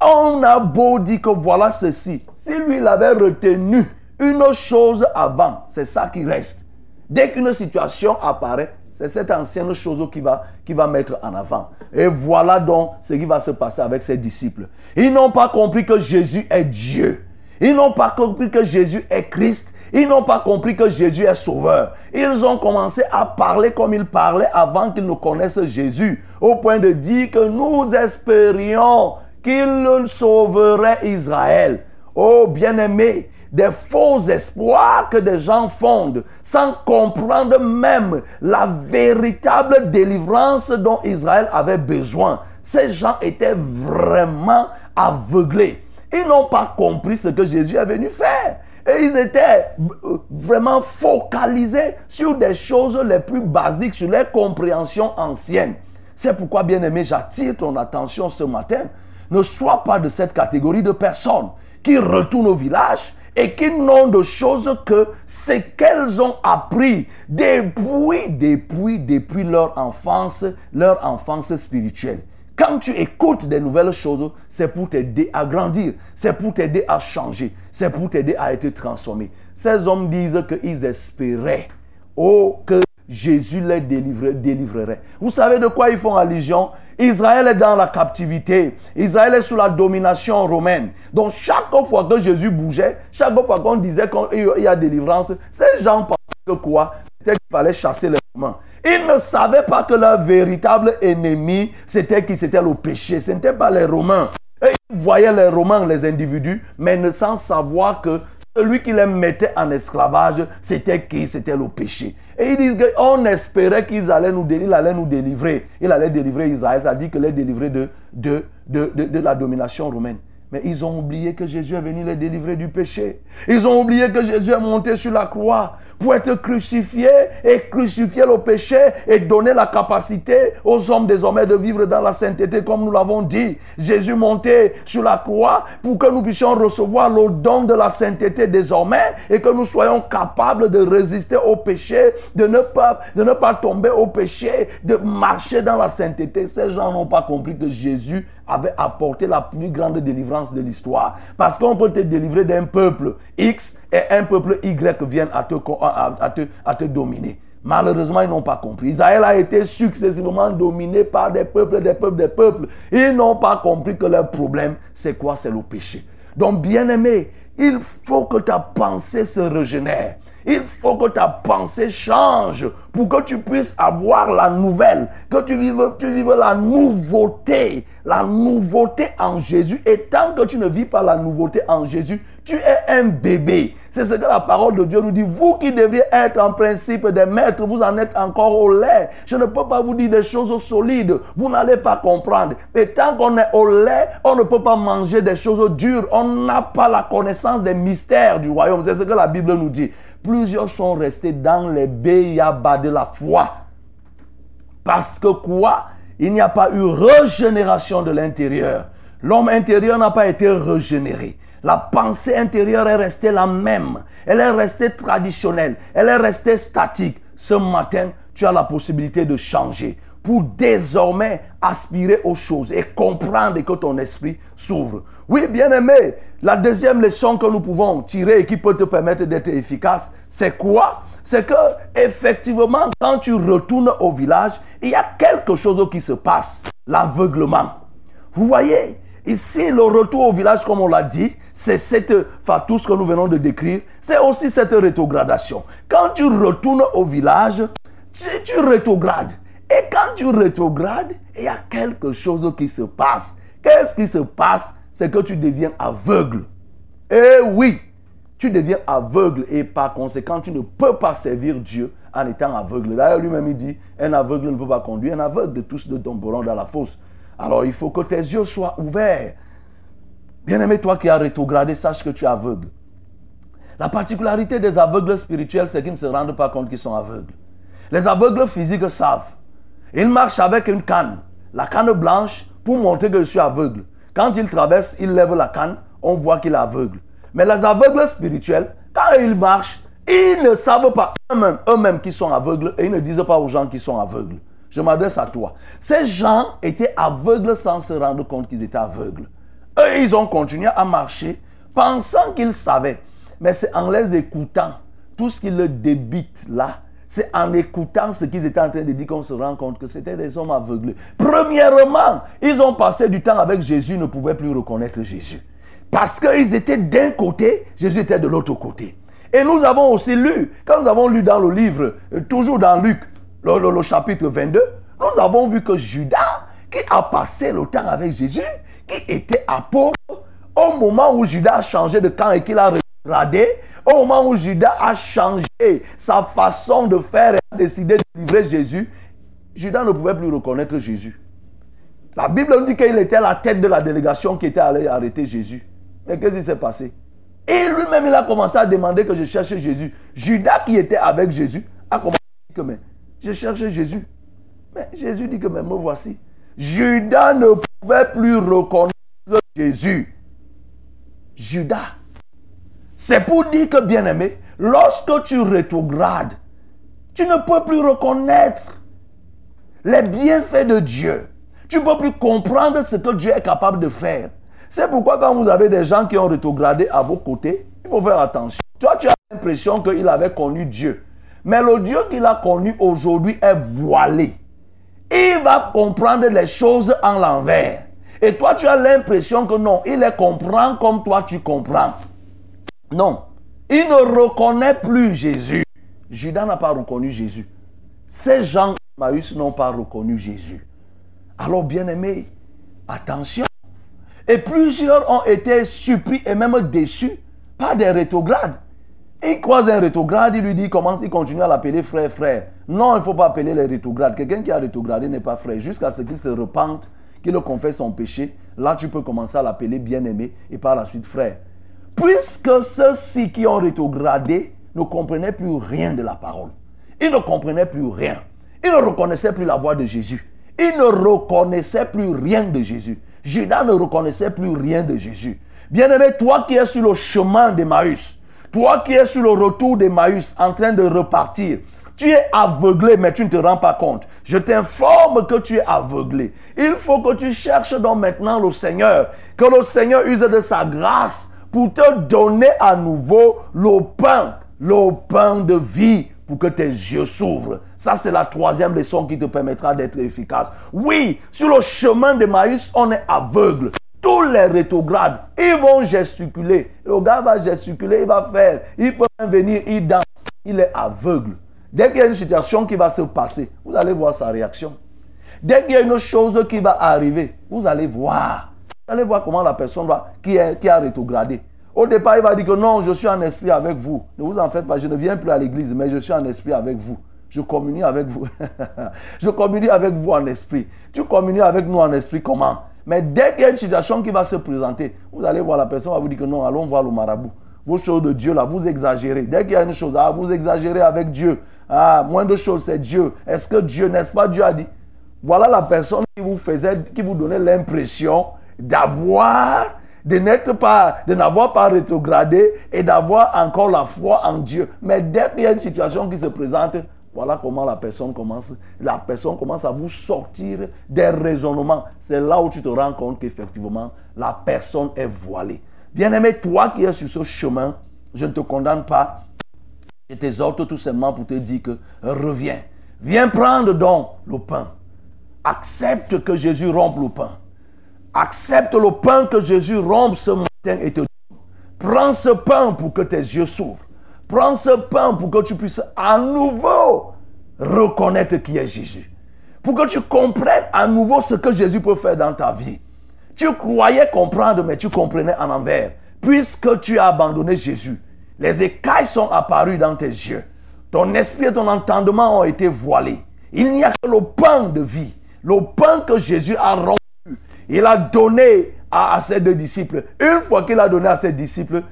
On a beau dire que voilà ceci. Si lui, il avait retenu une chose avant, c'est ça qui reste. Dès qu'une situation apparaît, c'est cette ancienne chose qui va, qui va mettre en avant. Et voilà donc ce qui va se passer avec ses disciples. Ils n'ont pas compris que Jésus est Dieu. Ils n'ont pas compris que Jésus est Christ. Ils n'ont pas compris que Jésus est sauveur. Ils ont commencé à parler comme ils parlaient avant qu'ils ne connaissent Jésus, au point de dire que nous espérions qu'il sauverait Israël. Oh bien-aimé, des faux espoirs que des gens fondent sans comprendre même la véritable délivrance dont Israël avait besoin. Ces gens étaient vraiment aveuglés. Ils n'ont pas compris ce que Jésus est venu faire. Et ils étaient euh, vraiment focalisés sur des choses les plus basiques, sur les compréhensions anciennes. C'est pourquoi, bien aimé, j'attire ton attention ce matin. Ne sois pas de cette catégorie de personnes qui retournent au village et qui n'ont de choses que ce qu'elles ont appris depuis, depuis, depuis leur enfance, leur enfance spirituelle. Quand tu écoutes des nouvelles choses, c'est pour t'aider à grandir, c'est pour t'aider à changer, c'est pour t'aider à être transformé. Ces hommes disent qu'ils espéraient oh, que Jésus les délivrerait. Vous savez de quoi ils font allusion? Israël est dans la captivité. Israël est sous la domination romaine. Donc chaque fois que Jésus bougeait, chaque fois qu'on disait qu'il y a délivrance, ces gens pensaient que quoi? C'était qu'il fallait chasser les Romains. Ils ne savaient pas que leur véritable ennemi, c'était qui? C'était le péché. Ce n'était pas les Romains. Et ils voyaient les Romains, les individus, mais ne sans savoir que celui qui les mettait en esclavage, c'était qui? C'était le péché. Et ils disent qu'on espérait qu'ils allaient nous allait nous délivrer. Il allait délivrer Israël, c'est-à-dire que les délivrer de, de, la domination romaine. Mais ils ont oublié que Jésus est venu les délivrer du péché. Ils ont oublié que Jésus est monté sur la croix pour être crucifié et crucifier le péché et donner la capacité aux hommes désormais de vivre dans la sainteté comme nous l'avons dit. Jésus monté sur la croix pour que nous puissions recevoir le don de la sainteté désormais et que nous soyons capables de résister au péché, de ne pas, de ne pas tomber au péché, de marcher dans la sainteté. Ces gens n'ont pas compris que Jésus avait apporté la plus grande délivrance de l'histoire. Parce qu'on peut te délivrer d'un peuple X et un peuple Y vienne à te, à, te, à te dominer. Malheureusement, ils n'ont pas compris. Israël a été successivement dominé par des peuples, des peuples, des peuples. Ils n'ont pas compris que leur problème, c'est quoi? C'est le péché. Donc, bien aimé, il faut que ta pensée se régénère. Il faut que ta pensée change pour que tu puisses avoir la nouvelle, que tu vives, la nouveauté, la nouveauté en Jésus. Et tant que tu ne vis pas la nouveauté en Jésus, tu es un bébé. C'est ce que la parole de Dieu nous dit. Vous qui devriez être en principe des maîtres, vous en êtes encore au lait. Je ne peux pas vous dire des choses solides. Vous n'allez pas comprendre. Et tant qu'on est au lait, on ne peut pas manger des choses dures. On n'a pas la connaissance des mystères du royaume. C'est ce que la Bible nous dit. Plusieurs sont restés dans les béyabas de la foi. Parce que quoi? Il n'y a pas eu régénération de l'intérieur. L'homme intérieur n'a pas été régénéré. La pensée intérieure est restée la même. Elle est restée traditionnelle. Elle est restée statique. Ce matin, tu as la possibilité de changer pour désormais aspirer aux choses et comprendre que ton esprit s'ouvre. Oui, bien aimé, la deuxième leçon que nous pouvons tirer et qui peut te permettre d'être efficace, c'est quoi? C'est que effectivement, quand tu retournes au village, il y a quelque chose qui se passe, l'aveuglement. Vous voyez, ici le retour au village, comme on l'a dit, c'est cette, enfin, tout ce que nous venons de décrire, c'est aussi cette rétrogradation. Quand tu retournes au village, tu rétrogrades. Et quand tu rétrogrades, il y a quelque chose qui se passe. Qu'est-ce qui se passe? C'est que tu deviens aveugle. Eh oui, tu deviens aveugle et par conséquent, tu ne peux pas servir Dieu en étant aveugle. D'ailleurs, lui-même, il dit, un aveugle ne peut pas conduire, un aveugle tous de tomberont dans la fosse. Alors, il faut que tes yeux soient ouverts. Bien-aimé, toi qui as rétrogradé, sache que tu es aveugle. La particularité des aveugles spirituels, c'est qu'ils ne se rendent pas compte qu'ils sont aveugles. Les aveugles physiques savent. Ils marchent avec une canne, la canne blanche, pour montrer que je suis aveugle. Quand il traverse, il lève la canne, on voit qu'il est aveugle. Mais les aveugles spirituels, quand ils marchent, ils ne savent pas eux-mêmes eux qui sont aveugles et ils ne disent pas aux gens qui sont aveugles. Je m'adresse à toi. Ces gens étaient aveugles sans se rendre compte qu'ils étaient aveugles. Eux, ils ont continué à marcher pensant qu'ils savaient. Mais c'est en les écoutant, tout ce qu'ils le débitent là, C'est en écoutant ce qu'ils étaient en train de dire qu'on se rend compte que c'était des hommes aveuglés. Premièrement, ils ont passé du temps avec Jésus, ne pouvaient plus reconnaître Jésus. Parce qu'ils étaient d'un côté, Jésus était de l'autre côté. Et nous avons aussi lu, quand nous avons lu dans le livre, euh, toujours dans Luc, le, chapitre 22, nous avons vu que Judas, qui a passé le temps avec Jésus, qui était apôtre, au moment où Judas a changé de camp et qu'il a regardé, au moment où Judas a changé sa façon de faire et a décidé de livrer Jésus, Judas ne pouvait plus reconnaître Jésus. La Bible nous dit qu'il était la tête de la délégation qui était allée arrêter Jésus. Mais qu'est-ce qui s'est passé? Et lui-même, il a commencé à demander que je cherche Jésus. Judas, qui était avec Jésus, a commencé à dire que je cherche Jésus. Mais Jésus dit que mais me voici. Judas ne pouvait plus reconnaître Jésus. Judas. C'est pour dire que, bien aimé, lorsque tu rétrogrades, tu ne peux plus reconnaître les bienfaits de Dieu. Tu ne peux plus comprendre ce que Dieu est capable de faire. C'est pourquoi quand vous avez des gens qui ont rétrogradé à vos côtés, il faut faire attention. Toi, tu as l'impression qu'il avait connu Dieu. Mais le Dieu qu'il a connu aujourd'hui est voilé. Il va comprendre les choses en l'envers. Et toi, tu as l'impression que non, il les comprend comme toi tu comprends. Non, il ne reconnaît plus Jésus. Judas n'a pas reconnu Jésus. Ces gens Maïs n'ont pas reconnu Jésus. Alors, bien-aimés, attention. Et plusieurs ont été surpris et même déçus par des rétrogrades. Il croise un rétrograde, il lui dit, commence, il continue à l'appeler frère, frère. Non, il ne faut pas appeler les rétrogrades. Quelqu'un qui a rétrogradé n'est pas frère. Jusqu'à ce qu'il se repente, qu'il confesse son péché, là tu peux commencer à l'appeler bien-aimé et par la suite frère. Puisque ceux-ci qui ont rétrogradé ne comprenaient plus rien de la parole. Ils ne comprenaient plus rien. Ils ne reconnaissaient plus la voix de Jésus. Ils ne reconnaissaient plus rien de Jésus. Judas ne reconnaissait plus rien de Jésus. Bien-aimé, toi qui es sur le chemin d'Emmaüs, toi qui es sur le retour d'Emmaüs en train de repartir, tu es aveuglé, mais tu ne te rends pas compte. Je t'informe que tu es aveuglé. Il faut que tu cherches donc maintenant le Seigneur, que le Seigneur use de sa grâce pour te donner à nouveau le pain, le pain de vie pour que tes yeux s'ouvrent. Ça, c'est la troisième leçon qui te permettra d'être efficace. Oui, sur le chemin de Maïs, on est aveugle. Tous les rétrogrades, ils vont gesticuler. Le gars va gesticuler, il va faire. Il peut venir, il danse. Il est aveugle. Dès qu'il y a une situation qui va se passer, vous allez voir sa réaction. Dès qu'il y a une chose qui va arriver, vous allez voir. Allez voir comment la personne va, qui, est, qui a rétrogradé. Au départ, il va dire que non, je suis en esprit avec vous. Ne vous en faites pas, je ne viens plus à l'église, mais je suis en esprit avec vous. Je communie avec vous. je communie avec vous en esprit. Tu communies avec nous en esprit comment? Mais dès qu'il y a une situation qui va se présenter, vous allez voir la personne va vous dire que non, allons voir le marabout. Vos choses de Dieu là, vous exagérez. Dès qu'il y a une chose, ah, vous exagérez avec Dieu. Ah, moins de choses, c'est Dieu. Est-ce que Dieu, n'est-ce pas, Dieu a dit? Voilà la personne qui vous faisait, qui vous donnait l'impression d'avoir de n'être pas, de n'avoir pas rétrogradé et d'avoir encore la foi en Dieu. Mais dès qu'il y a une situation qui se présente, voilà comment la personne commence, la personne commence à vous sortir des raisonnements. C'est là où tu te rends compte qu'effectivement, la personne est voilée. Bien-aimé, toi qui es sur ce chemin, je ne te condamne pas. Je t'exhorte tout simplement pour te dire que reviens. Viens prendre donc le pain. Accepte que Jésus rompe le pain. Accepte le pain que Jésus rompe ce matin et te donne. Prends ce pain pour que tes yeux s'ouvrent. Prends ce pain pour que tu puisses à nouveau reconnaître qui est Jésus. Pour que tu comprennes à nouveau ce que Jésus peut faire dans ta vie. Tu croyais comprendre, mais tu comprenais en envers. Puisque tu as abandonné Jésus, les écailles sont apparues dans tes yeux. Ton esprit et ton entendement ont été voilés. Il n'y a que le pain de vie. Le pain que Jésus a rompu. Il a donné à, ses deux disciples. Une fois qu'il a donné à ses disciples,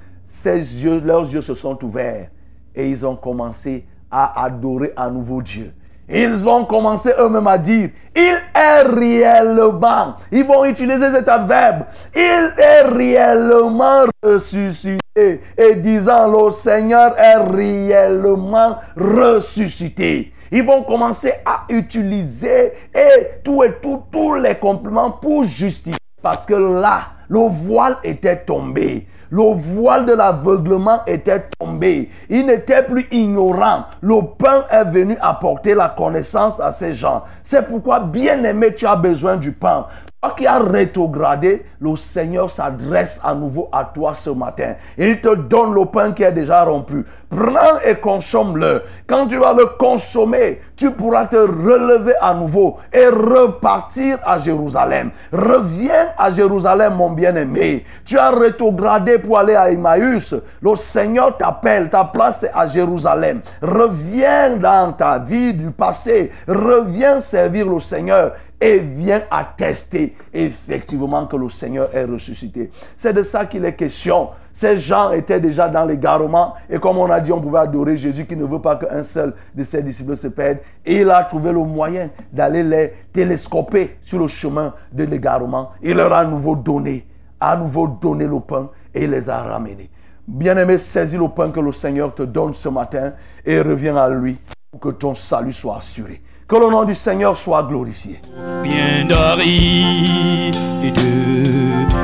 leurs yeux se sont ouverts. Et ils ont commencé à adorer à nouveau Dieu. Ils vont commencer eux-mêmes à dire, il est réellement, ils vont utiliser cet adverbe, il est réellement ressuscité. Et disant, le Seigneur est réellement ressuscité. Ils vont commencer à utiliser et tout et tout, tous les compléments pour justifier. Parce que là, le voile était tombé. Le voile de l'aveuglement était tombé. Il n'était plus ignorant. Le pain est venu apporter la connaissance à ces gens. C'est pourquoi, bien aimé, tu as besoin du pain. Toi qui as rétrogradé, le Seigneur s'adresse à nouveau à toi ce matin. Il te donne le pain qui est déjà rompu. Prends et consomme-le. Quand tu vas le consommer, tu pourras te relever à nouveau et repartir à Jérusalem. Reviens à Jérusalem, mon bien-aimé. Tu as rétrogradé pour aller à Emmaüs. Le Seigneur t'appelle. Ta place est à Jérusalem. Reviens dans ta vie du passé. Reviens servir le Seigneur et viens attester effectivement que le Seigneur est ressuscité. C'est de ça qu'il est question. Ces gens étaient déjà dans l'égarement et comme on a dit, on pouvait adorer Jésus qui ne veut pas qu'un seul de ses disciples se perde. Et il a trouvé le moyen d'aller les télescoper sur le chemin de l'égarement. Il leur a à nouveau donné, à nouveau donné le pain et les a ramenés. Bien-aimé, saisis le pain que le Seigneur te donne ce matin et reviens à lui pour que ton salut soit assuré. Que le nom du Seigneur soit glorifié. Bien de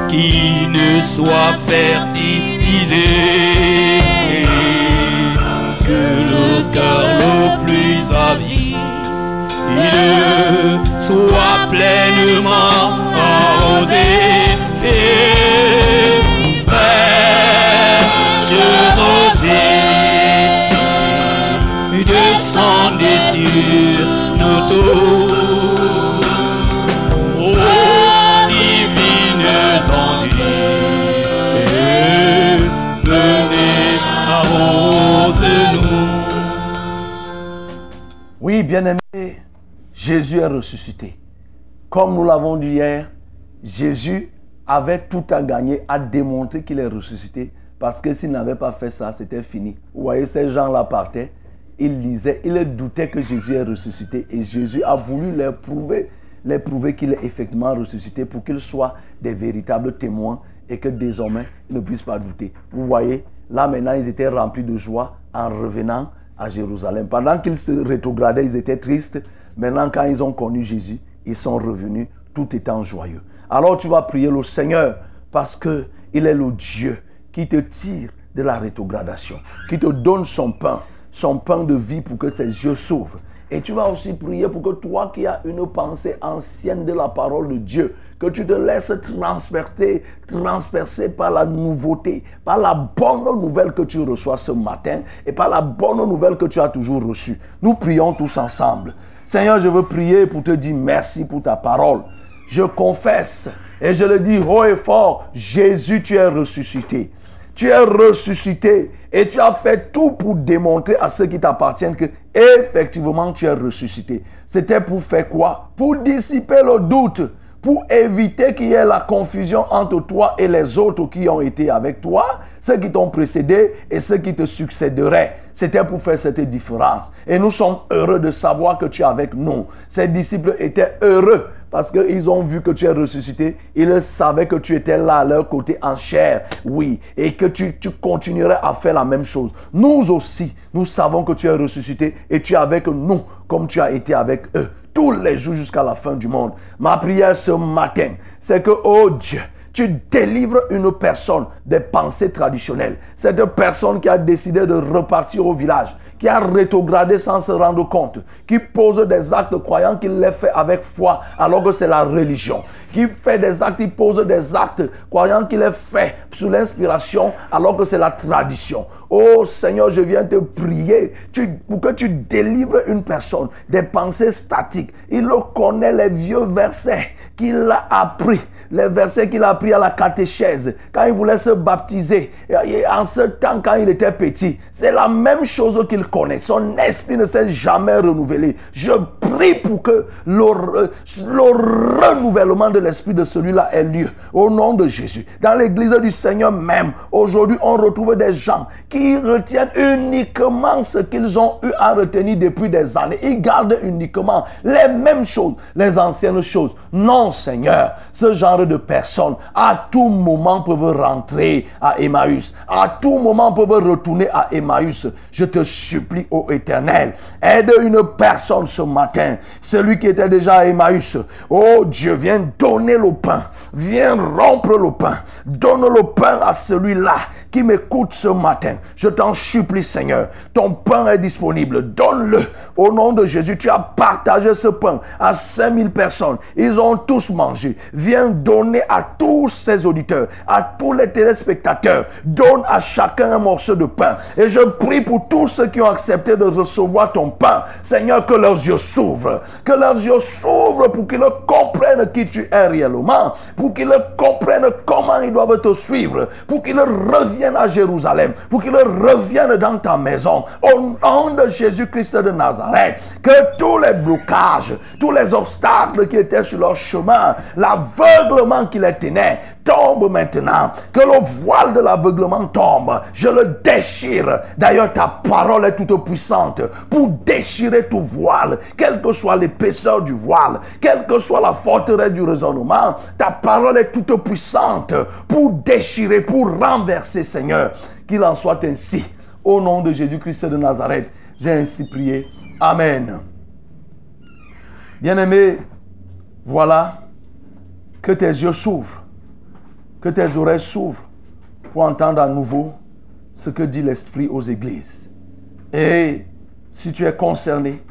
qui ne soit fertilisé. Que le cœur le plus avide soit pleinement arrosé. Et fraîche rosée descendez sur Oui, bien-aimé, Jésus est ressuscité. Comme nous l'avons dit hier, Jésus avait tout à gagner à démontrer qu'il est ressuscité. Parce que s'il n'avait pas fait ça, c'était fini. Vous voyez, ces gens-là partaient, ils lisaient, ils doutaient que Jésus est ressuscité. Et Jésus a voulu leur prouver, leur prouver qu'il est effectivement ressuscité pour qu'ils soient des véritables témoins et que désormais, ils ne puissent pas douter. Vous voyez, là maintenant, ils étaient remplis de joie en revenant à Jérusalem. Pendant qu'ils se rétrogradaient, ils étaient tristes. Maintenant, quand ils ont connu Jésus, ils sont revenus tout étant joyeux. Alors tu vas prier le Seigneur parce que il est le Dieu qui te tire de la rétrogradation, qui te donne son pain, son pain de vie pour que tes yeux s'ouvrent. Et tu vas aussi prier pour que toi qui as une pensée ancienne de la parole de Dieu, que tu te laisses transpercer, transpercer par la nouveauté, par la bonne nouvelle que tu reçois ce matin et par la bonne nouvelle que tu as toujours reçue. Nous prions tous ensemble. Seigneur, je veux prier pour te dire merci pour ta parole. Je confesse et je le dis haut et fort, Jésus, tu es ressuscité. Tu es ressuscité et tu as fait tout pour démontrer à ceux qui t'appartiennent que effectivement tu es ressuscité. C'était pour faire quoi? Pour dissiper le doute, pour éviter qu'il y ait la confusion entre toi et les autres qui ont été avec toi, ceux qui t'ont précédé et ceux qui te succéderaient. C'était pour faire cette différence. Et nous sommes heureux de savoir que tu es avec nous. Ces disciples étaient heureux parce qu'ils ont vu que tu es ressuscité. Ils savaient que tu étais là à leur côté en chair, oui, et que tu, tu continuerais à faire la même chose. Nous aussi, nous savons que tu es ressuscité et tu es avec nous comme tu as été avec eux tous les jours jusqu'à la fin du monde. Ma prière ce matin, c'est que, oh Dieu, tu délivres une personne des pensées traditionnelles. Cette personne qui a décidé de repartir au village, qui a rétrogradé sans se rendre compte, qui pose des actes croyant qu'il les fait avec foi alors que c'est la religion, qui fait des actes, il pose des actes croyant qu'il les fait sous l'inspiration alors que c'est la tradition. Oh Seigneur, je viens te prier pour que tu délivres une personne des pensées statiques. Il connaît les vieux versets qu'il a appris, les versets qu'il a appris à la catéchèse, quand il voulait se baptiser, en ce temps quand il était petit. C'est la même chose qu'il connaît. Son esprit ne s'est jamais renouvelé. Je prie pour que le renouvellement de l'esprit de celui-là ait lieu. Au nom de Jésus. Dans l'église du Seigneur même, aujourd'hui, on retrouve des gens qui retiennent uniquement ce qu'ils ont eu à retenir depuis des années. Ils gardent uniquement les mêmes choses, les anciennes choses. Non, Seigneur, ce genre de personnes, à tout moment, peuvent rentrer à Emmaüs. À tout moment, peuvent retourner à Emmaüs. Je te supplie, ô Éternel, aide une personne ce matin. Celui qui était déjà à Emmaüs. Oh Dieu, viens donner le pain. Viens rompre le pain. Donne le pain à celui-là qui m'écoute ce matin. Je t'en supplie, Seigneur. Ton pain est disponible. Donne-le. Au nom de Jésus, tu as partagé ce pain à 5000 personnes. Ils ont tous mangé. Viens donner à tous ces auditeurs, à tous les téléspectateurs. Donne à chacun un morceau de pain. Et je prie pour tous ceux qui ont accepté de recevoir ton pain. Seigneur, que leurs yeux s'ouvrent. Que leurs yeux s'ouvrent pour qu'ils comprennent qui tu es réellement. Pour qu'ils comprennent comment ils doivent te suivre. Pour qu'ils reviennent à Jérusalem, pour qu'ils reviennent dans ta maison. Au nom de Jésus-Christ de Nazareth, que tous les blocages, tous les obstacles qui étaient sur leur chemin, l'aveuglement qui les tenait, tombe maintenant. Que le voile de l'aveuglement tombe. Je le déchire. D'ailleurs, ta parole est toute puissante pour déchirer tout voile, quelle que soit l'épaisseur du voile, quelle que soit la forteresse du raisonnement. Ta parole est toute puissante pour déchirer, pour renverser, Seigneur. Qu'il en soit ainsi. Au nom de Jésus-Christ de Nazareth, j'ai ainsi prié. Amen. Bien-aimé, voilà que tes yeux s'ouvrent que tes oreilles s'ouvrent pour entendre à nouveau ce que dit l'Esprit aux églises. Et si tu es concerné,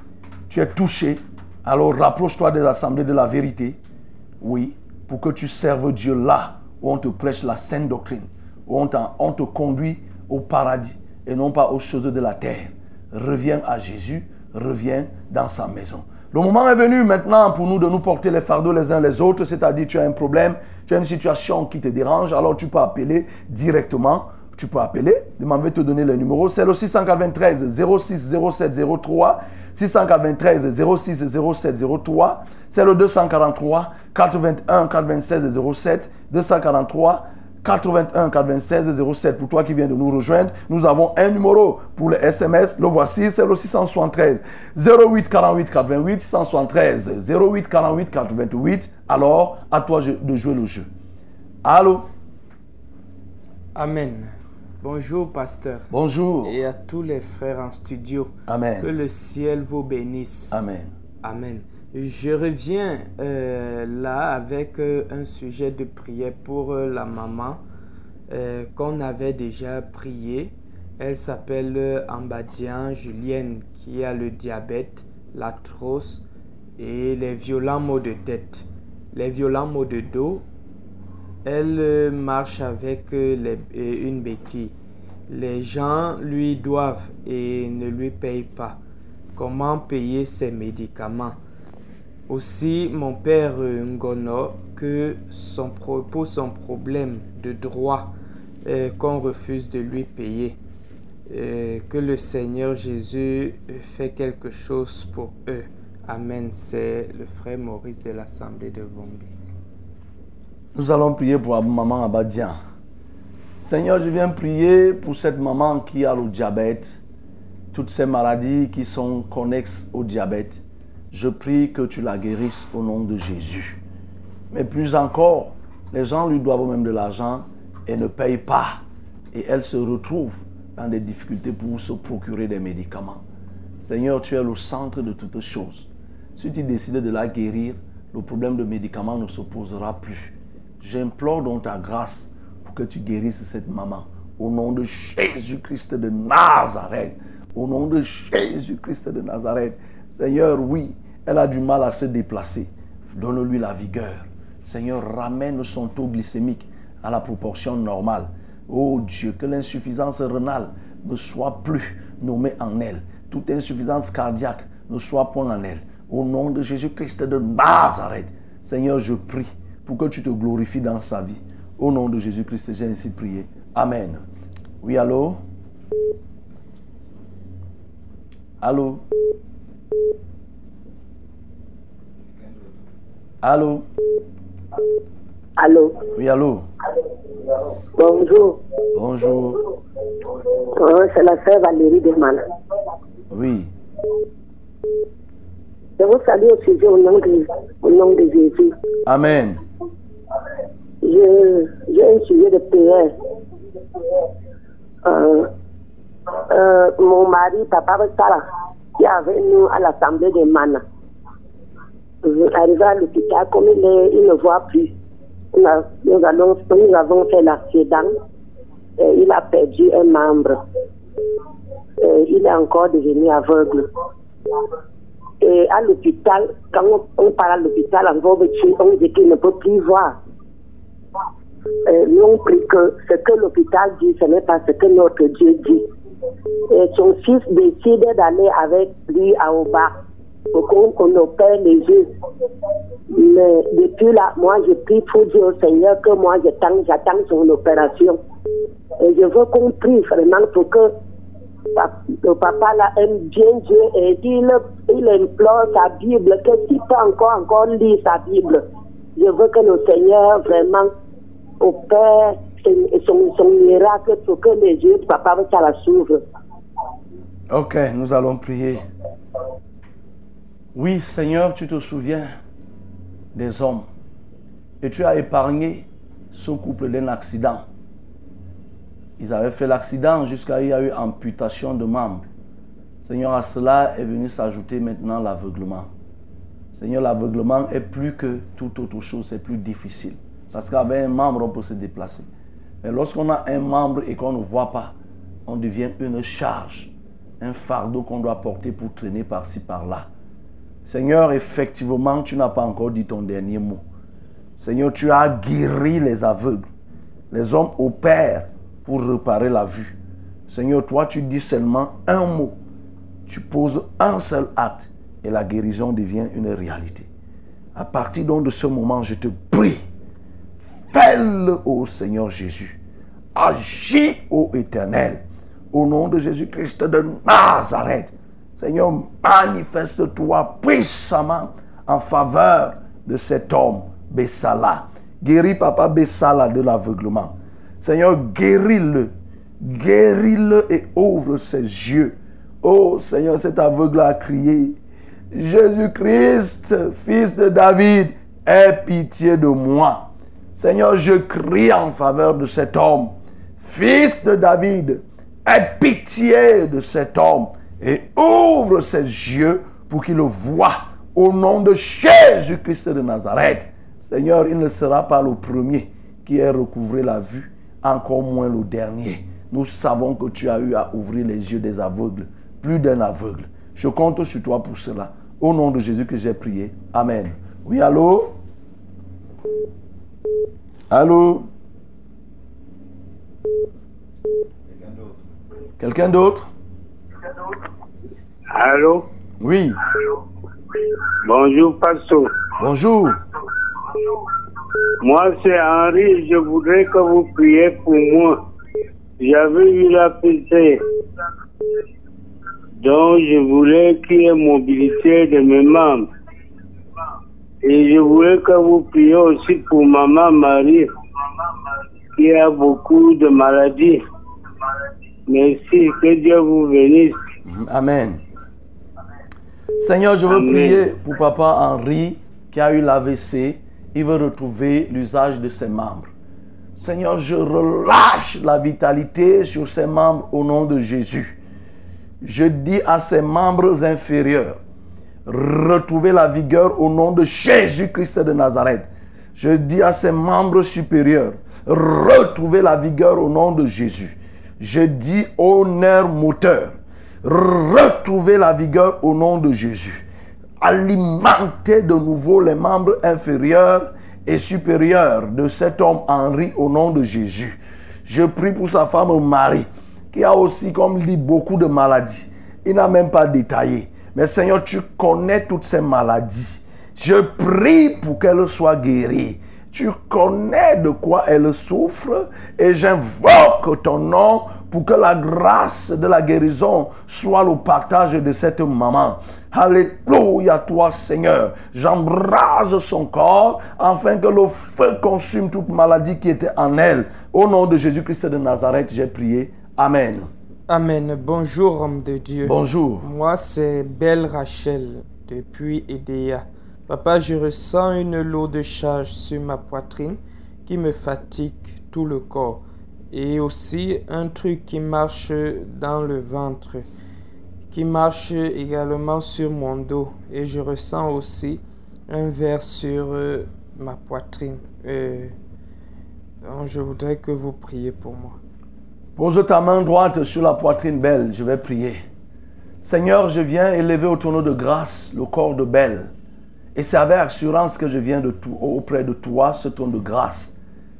tu es touché, alors rapproche-toi des assemblées de la vérité, oui, pour que tu serves Dieu là où on te prêche la sainte doctrine, où on, te conduit au paradis et non pas aux choses de la terre. Reviens à Jésus, reviens dans sa maison. Le moment est venu maintenant pour nous de nous porter les fardeaux les uns les autres, c'est-à-dire tu as un problème, tu as une situation qui te dérange, alors tu peux appeler directement. Tu peux appeler, je vais te donner le numéro, c'est le 693 06 07 03, 693 06 07 03, c'est le 243 81 96 07, 243 81 96 07 pour toi qui viens de nous rejoindre. Nous avons un numéro pour le SMS. Le voici, c'est le 673 08 48 88 673 08 48 88. Alors, à toi de jouer le jeu. Allô? Amen. Bonjour, pasteur. Bonjour. Et à tous les frères en studio. Amen. Que le ciel vous bénisse. Amen. Amen. Je reviens euh, là avec euh, un sujet de prière pour euh, la maman qu'on avait déjà prié. Elle s'appelle Ambadian Julienne qui a le diabète, l'arthrose et les violents maux de tête. Les violents maux de dos. Elle marche avec une béquille. Les gens lui doivent et ne lui payent pas. Comment payer ses médicaments? Aussi, mon père Ngono, que son, pour son problème de droit euh, qu'on refuse de lui payer, euh, que le Seigneur Jésus fait quelque chose pour eux. Amen. C'est le frère Maurice de l'Assemblée de Vombi. Nous allons prier pour maman Abadian. Seigneur, je viens prier pour cette maman qui a le diabète, toutes ces maladies qui sont connexes au diabète. Je prie que tu la guérisses au nom de Jésus. Mais plus encore, les gens lui doivent même de l'argent et ne payent pas. Et elle se retrouve dans des difficultés pour se procurer des médicaments. Seigneur, tu es le centre de toutes choses. Si tu décides de la guérir, le problème de médicaments ne se posera plus. J'implore donc ta grâce pour que tu guérisses cette maman. Au nom de Jésus-Christ de Nazareth. Au nom de Jésus-Christ de Nazareth. Seigneur, oui, elle a du mal à se déplacer. Donne-lui la vigueur. Seigneur, ramène son taux glycémique à la proportion normale. Oh Dieu, que l'insuffisance rénale ne soit plus nommée en elle. Toute insuffisance cardiaque ne soit point en elle. Au nom de Jésus-Christ de Nazareth, Seigneur, je prie pour que tu te glorifies dans sa vie. Au nom de Jésus-Christ, j'ai ainsi prié. Amen. Oui, allô? Allô? Allô? Allô? Oui, allô? Bonjour. Bonjour. Euh, c'est la sœur Valérie Desmana. Oui. Je vous salue au sujet au nom de, au nom de Jésus. Amen. J'ai un sujet de prière. Euh, euh, mon mari, Papa Sara, qui est avec nous à l'Assemblée de Mana, arrivé à l'hôpital, comme il, est, il ne voit plus, nous, nous avons fait l'accident et il a perdu un membre. Il est encore devenu aveugle. Et à l'hôpital, quand on, on part à l'hôpital on dit qu'il ne peut plus voir. Nous on prie que ce que l'hôpital dit, ce n'est pas ce que notre Dieu dit. Et son fils décide d'aller avec lui à Oba pour qu'on opère les yeux. Mais depuis là, moi, je prie pour dire au Seigneur que moi, j'attends, son opération. Et je veux qu'on prie vraiment pour que le papa là aime bien Dieu et il, il implore sa Bible, que s'il peut encore, encore lire sa Bible, je veux que le Seigneur vraiment opère son, miracle que yeux papa la. Ok, nous allons prier. Oui, Seigneur, tu te souviens des hommes et tu as épargné ce couple d'un accident. Ils avaient fait l'accident jusqu'à il y a eu amputation de membres. Seigneur, à cela est venu s'ajouter maintenant l'aveuglement. Seigneur, l'aveuglement est plus que toute autre chose, c'est plus difficile. Parce qu'avec un membre, on peut se déplacer. Mais lorsqu'on a un membre et qu'on ne voit pas, on devient une charge, un fardeau qu'on doit porter pour traîner par-ci, par-là. Seigneur, effectivement, tu n'as pas encore dit ton dernier mot. Seigneur, tu as guéri les aveugles. Les hommes opèrent pour réparer la vue. Seigneur, toi, tu dis seulement un mot. Tu poses un seul acte et la guérison devient une réalité. À partir donc de ce moment, je te prie, fais-le, ô Seigneur Jésus. Agis, ô Éternel, au nom de Jésus-Christ de Nazareth. Seigneur, manifeste-toi puissamment en faveur de cet homme, Bessala. Guéris papa Bessala de l'aveuglement. Seigneur, guéris-le. Guéris-le et ouvre ses yeux. Oh Seigneur, cet aveugle a crié. Jésus-Christ, fils de David, aie pitié de moi. Seigneur, je crie en faveur de cet homme. Fils de David, aie pitié de cet homme et ouvre ses yeux pour qu'il le voie au nom de Jésus-Christ de Nazareth. Seigneur, il ne sera pas le premier qui ait recouvré la vue, encore moins le dernier. Nous savons que tu as eu à ouvrir les yeux des aveugles, plus d'un aveugle. Je compte sur toi pour cela. Au nom de Jésus que j'ai prié. Amen. Oui, allô? Allô Quelqu'un d'autre Allô Oui. Bonjour, pasteur. Bonjour. Moi, c'est Henri. Je voudrais que vous priez pour moi. J'avais eu la PC. Donc, je voulais qu'il y ait mobilité de mes membres. Et je voulais que vous priez aussi pour maman Marie, qui a beaucoup de maladies. Merci. Que Dieu vous bénisse. Amen. Seigneur, je veux Amen. prier pour papa Henri qui a eu l'AVC. Il veut retrouver l'usage de ses membres. Seigneur, je relâche la vitalité sur ses membres au nom de Jésus. Je dis à ses membres inférieurs, retrouvez la vigueur au nom de Jésus-Christ de Nazareth. Je dis à ses membres supérieurs, retrouvez la vigueur au nom de Jésus. Je dis au nerf moteur, retrouvez la vigueur au nom de Jésus. Alimentez de nouveau les membres inférieurs et supérieurs de cet homme Henri au nom de Jésus. Je prie pour sa femme Marie, qui a aussi, comme dit, beaucoup de maladies. Il n'a même pas détaillé. Mais Seigneur, tu connais toutes ces maladies. Je prie pour qu'elle soit guérie. Tu connais de quoi elle souffre et j'invoque ton nom pour que la grâce de la guérison soit le partage de cette maman. Alléluia toi Seigneur. J'embrase son corps afin que le feu consume toute maladie qui était en elle. Au nom de Jésus-Christ de Nazareth, j'ai prié. Amen. Amen. Bonjour, homme de Dieu. Bonjour. Moi, c'est Belle Rachel depuis Edea. Papa, je ressens une lourde charge sur ma poitrine qui me fatigue tout le corps. Et aussi un truc qui marche dans le ventre, qui marche également sur mon dos. Et je ressens aussi un verre sur euh, ma poitrine. Euh, donc je voudrais que vous priez pour moi. Pose ta main droite sur la poitrine belle, je vais prier. Seigneur, je viens élever au tonneau de grâce le corps de Belle. Et c'est avec assurance que je viens de tout, auprès de toi ce ton de grâce.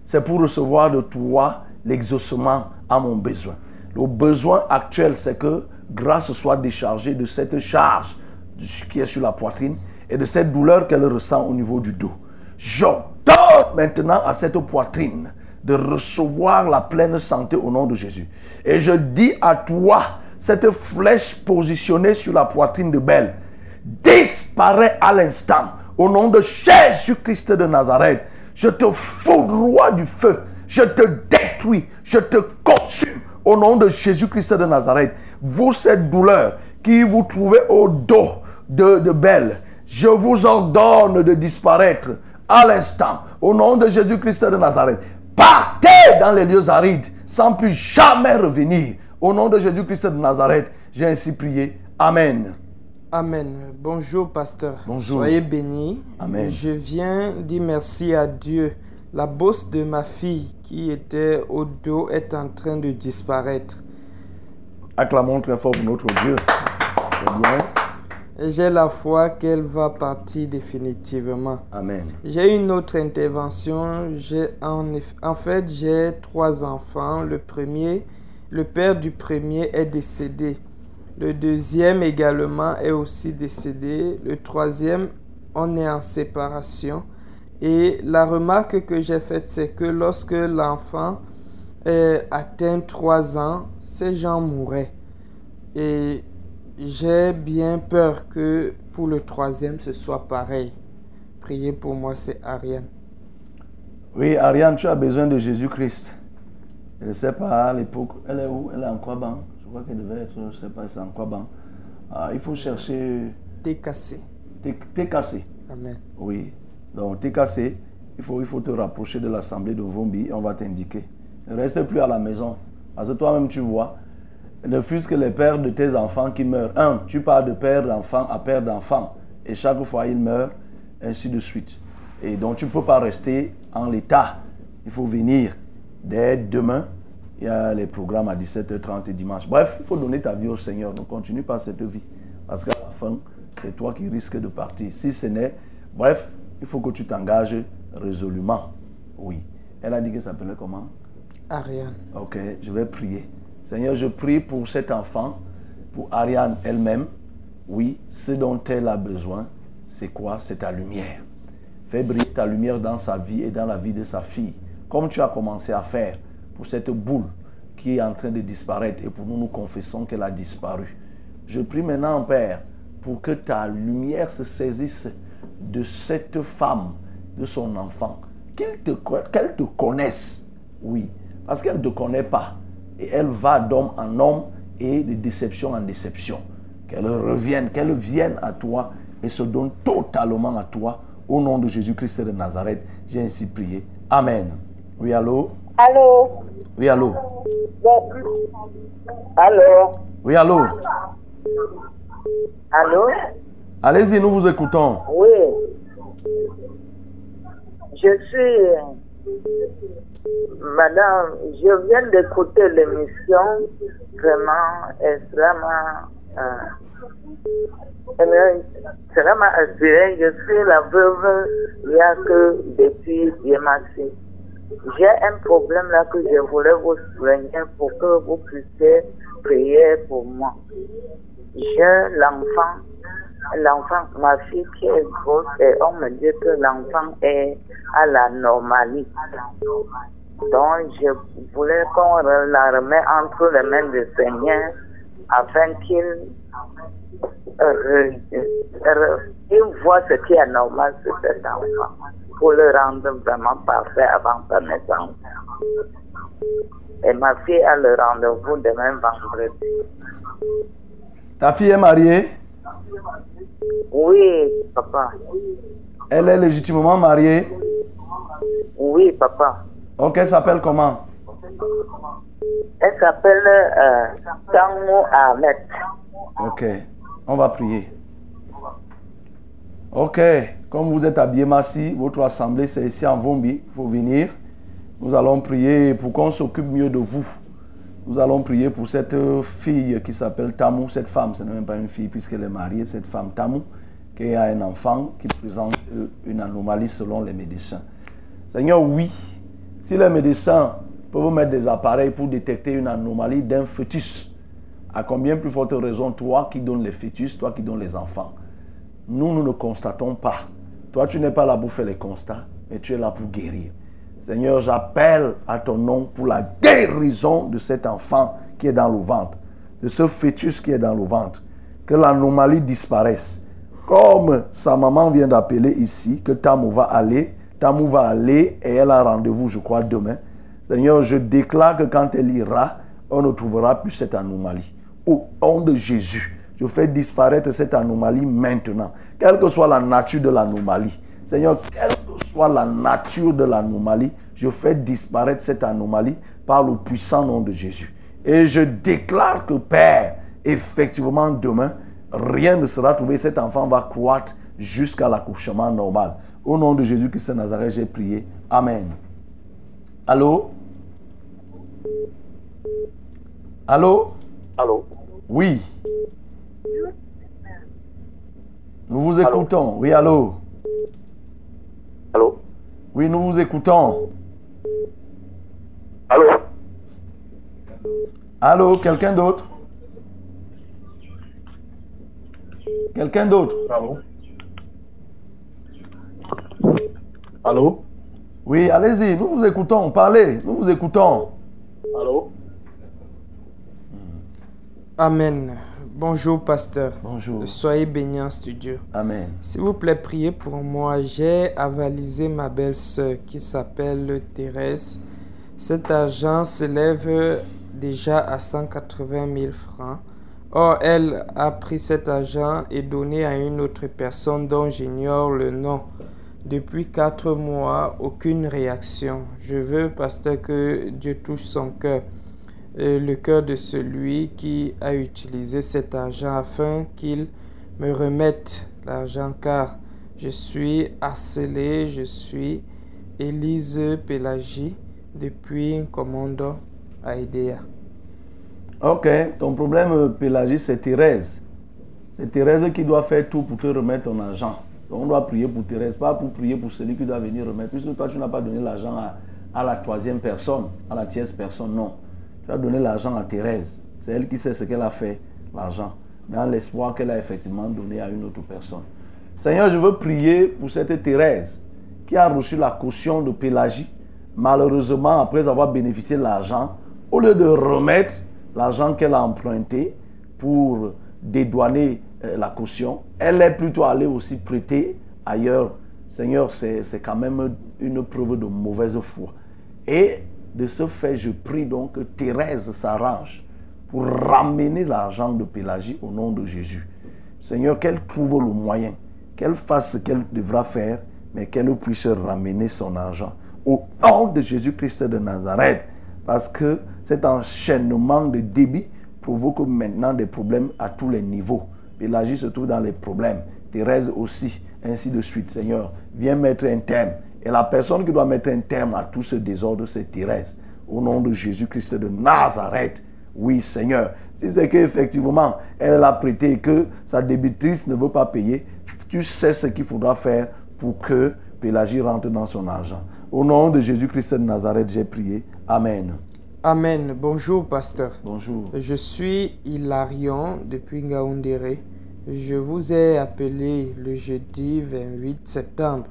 C'est pour recevoir de toi l'exaucement à mon besoin. Le besoin actuel, c'est que grâce soit déchargée de cette charge qui est sur la poitrine et de cette douleur qu'elle ressent au niveau du dos. J'ordonne maintenant à cette poitrine de recevoir la pleine santé au nom de Jésus. Et je dis à toi, cette flèche positionnée sur la poitrine de Belle, disparaît à l'instant. Au nom de Jésus-Christ de Nazareth, je te foudroie du feu. Je te détruis. Je te consume. Au nom de Jésus-Christ de Nazareth, vous, cette douleur qui vous trouvez au dos de, de Belle, je vous ordonne de disparaître à l'instant. Au nom de Jésus-Christ de Nazareth, partez dans les lieux arides sans plus jamais revenir. Au nom de Jésus-Christ de Nazareth, j'ai ainsi prié. Amen. Amen. Bonjour, pasteur. Bonjour. Soyez bénis. Amen. Je viens dire merci à Dieu. La bosse de ma fille qui était au dos est en train de disparaître. Acclamons très fort pour notre Dieu. C'est bien. J'ai la foi qu'elle va partir définitivement. Amen. J'ai une autre intervention. J'ai en, fait, j'ai trois enfants. Le premier, le père du premier est décédé. Le deuxième également est aussi décédé. Le troisième, on est en séparation. Et la remarque que j'ai faite, c'est que lorsque l'enfant atteint trois ans, ces gens mouraient. Et j'ai bien peur que pour le troisième, ce soit pareil. Priez pour moi, c'est Ariane. Oui, Ariane, tu as besoin de Jésus-Christ. Je ne sais pas, à l'époque, elle est où? Elle est en Kwaban. Je crois qu'elle devait être, je ne sais pas, c'est en Kwaban. Ah, il faut chercher. T'es cassé. T'es t'es cassé. Amen. Oui. Donc, t'es cassé. Il faut, il faut te rapprocher de l'assemblée de Vombi on va t'indiquer. Ne reste plus à la maison. Parce que toi-même, tu vois, ne fût-ce que les pères de tes enfants qui meurent. Un, tu pars de père d'enfant à père d'enfant. Et chaque fois, ils meurent, ainsi de suite. Et donc, tu ne peux pas rester en l'état. Il faut venir dès demain. Il y a les programmes à 17h30 et dimanche. Bref, il faut donner ta vie au Seigneur. Donc, continue par cette vie. Parce qu'à la fin, c'est toi qui risques de partir. Si ce n'est. Bref, il faut que tu t'engages résolument. Oui. Elle a dit qu'elle s'appelait comment? Ariane. Ok, je vais prier. Seigneur, je prie pour cet enfant, pour Ariane elle-même. Oui, ce dont elle a besoin, c'est quoi? C'est ta lumière. Fais briller ta lumière dans sa vie et dans la vie de sa fille, comme tu as commencé à faire pour cette boule qui est en train de disparaître et pour nous, nous confessons qu'elle a disparu. Je prie maintenant, Père, pour que ta lumière se saisisse de cette femme, de son enfant, qu'elle te, te connaisse, oui, parce qu'elle ne te connaît pas. Et elle va d'homme en homme et de déception en déception. Qu'elle revienne, qu'elle vienne à toi et se donne totalement à toi. Au nom de Jésus-Christ de Nazareth, j'ai ainsi prié. Amen. Oui, allô? Allô? Oui, allô? Allô? Oui, allô? Allô? Allez-y, nous vous écoutons. Oui. Je suis. Madame, je viens d'écouter l'émission vraiment extrêmement. Euh, extrêmement inspirée. Je suis la veuve, il n'y a que depuis Dieu. J'ai un problème là que je voulais vous souligner pour que vous puissiez prier pour moi. J'ai l'enfant l'enfant, ma fille qui est grosse, et on me dit que l'enfant est à la normalité. Donc, je voulais qu'on la remette entre les mains du Seigneur afin qu'il euh, euh, il voit ce qui est normal sur cet enfant pour le rendre vraiment parfait avant sa naissance. Et ma fille a le rendez-vous demain vendredi. Ta fille est mariée? Oui, papa. Elle est légitimement mariée Oui, papa. Ok, elle s'appelle comment? Elle s'appelle euh, Tango Ahmed. Ok, on va prier. Ok, comme vous êtes à Biémassi, votre assemblée c'est ici en Vombi, il faut venir. Nous allons prier pour qu'on s'occupe mieux de vous. Nous allons prier pour cette fille qui s'appelle Tamou, cette femme, ce n'est même pas une fille puisqu'elle est mariée, cette femme Tamou, qui a un enfant qui présente une anomalie selon les médecins. Seigneur, oui, si les médecins peuvent mettre des appareils pour détecter une anomalie d'un fœtus, à combien plus forte raison toi qui donnes les fœtus, toi qui donnes les enfants? Nous, nous ne constatons pas. Toi, tu n'es pas là pour faire les constats, mais tu es là pour guérir. Seigneur, j'appelle à ton nom pour la guérison de cet enfant qui est dans le ventre, de ce fœtus qui est dans le ventre. Que l'anomalie disparaisse. Comme sa maman vient d'appeler ici, que Tamou va aller, Tamou va aller et elle a rendez-vous, je crois, demain. Seigneur, je déclare que quand elle ira, on ne trouvera plus cette anomalie. Au nom de Jésus, je fais disparaître cette anomalie maintenant. Quelle que soit la nature de l'anomalie. Seigneur, quelle que soit la nature de l'anomalie, je fais disparaître cette anomalie par le puissant nom de Jésus. Et je déclare que Père, effectivement demain, rien ne sera trouvé. Cet enfant va croître jusqu'à l'accouchement normal. Au nom de Jésus-Christ de Nazareth, j'ai prié. Amen. Allô? Allô? Allô? Oui. Nous vous écoutons. Oui, allô? Allô? Oui, nous vous écoutons. Allô? Allô, quelqu'un d'autre? Quelqu'un d'autre? Allô? Allô? Oui, allez-y, nous vous écoutons. Parlez, nous vous écoutons. Allô? Amen. Bonjour, pasteur. Bonjour. Soyez bénis en studio. Amen. S'il vous plaît, priez pour moi. J'ai avalisé ma belle-sœur qui s'appelle Thérèse. Cet argent s'élève déjà à 180 000 francs. Or, elle a pris cet argent et donné à une autre personne dont j'ignore le nom. Depuis quatre mois, aucune réaction. Je veux, pasteur, que Dieu touche son cœur le cœur de celui qui a utilisé cet argent afin qu'il me remette l'argent car je suis harcelé, je suis Élise Pélagie depuis commando à Idea. Ok, ton problème, Pélagie, c'est Thérèse. C'est Thérèse qui doit faire tout pour te remettre ton argent. Donc on doit prier pour Thérèse, pas pour prier pour celui qui doit venir remettre. Puisque toi, tu n'as pas donné l'argent à, à la troisième personne, à la tierce personne, non. Tu as donné l'argent à Thérèse. C'est elle qui sait ce qu'elle a fait, l'argent. Mais l'espoir qu'elle a effectivement donné à une autre personne. Seigneur, je veux prier pour cette Thérèse qui a reçu la caution de Pélagie. Malheureusement, après avoir bénéficié de l'argent, au lieu de remettre l'argent qu'elle a emprunté pour dédouaner euh, la caution, elle est plutôt allée aussi prêter ailleurs. Seigneur, c'est quand même une preuve de mauvaise foi. Et de ce fait, je prie donc que Thérèse s'arrange pour ramener l'argent de Pélagie au nom de Jésus. Seigneur, qu'elle trouve le moyen, qu'elle fasse ce qu'elle devra faire, mais qu'elle puisse ramener son argent au nom de Jésus-Christ de Nazareth. Parce que cet enchaînement de débit provoque maintenant des problèmes à tous les niveaux. Pélagie se trouve dans les problèmes. Thérèse aussi, ainsi de suite. Seigneur, viens mettre un terme et la personne qui doit mettre un terme à tout ce désordre, c'est Thérèse. Au nom de Jésus-Christ de Nazareth. Oui, Seigneur. Si c'est qu'effectivement, elle a prêté et que sa débitrice ne veut pas payer, tu sais ce qu'il faudra faire pour que Pélagie rentre dans son argent. Au nom de Jésus-Christ de Nazareth, j'ai prié. Amen. Amen. Bonjour, pasteur. Bonjour. Je suis Hilarion depuis Ngaoundéré. Je vous ai appelé le jeudi 28 septembre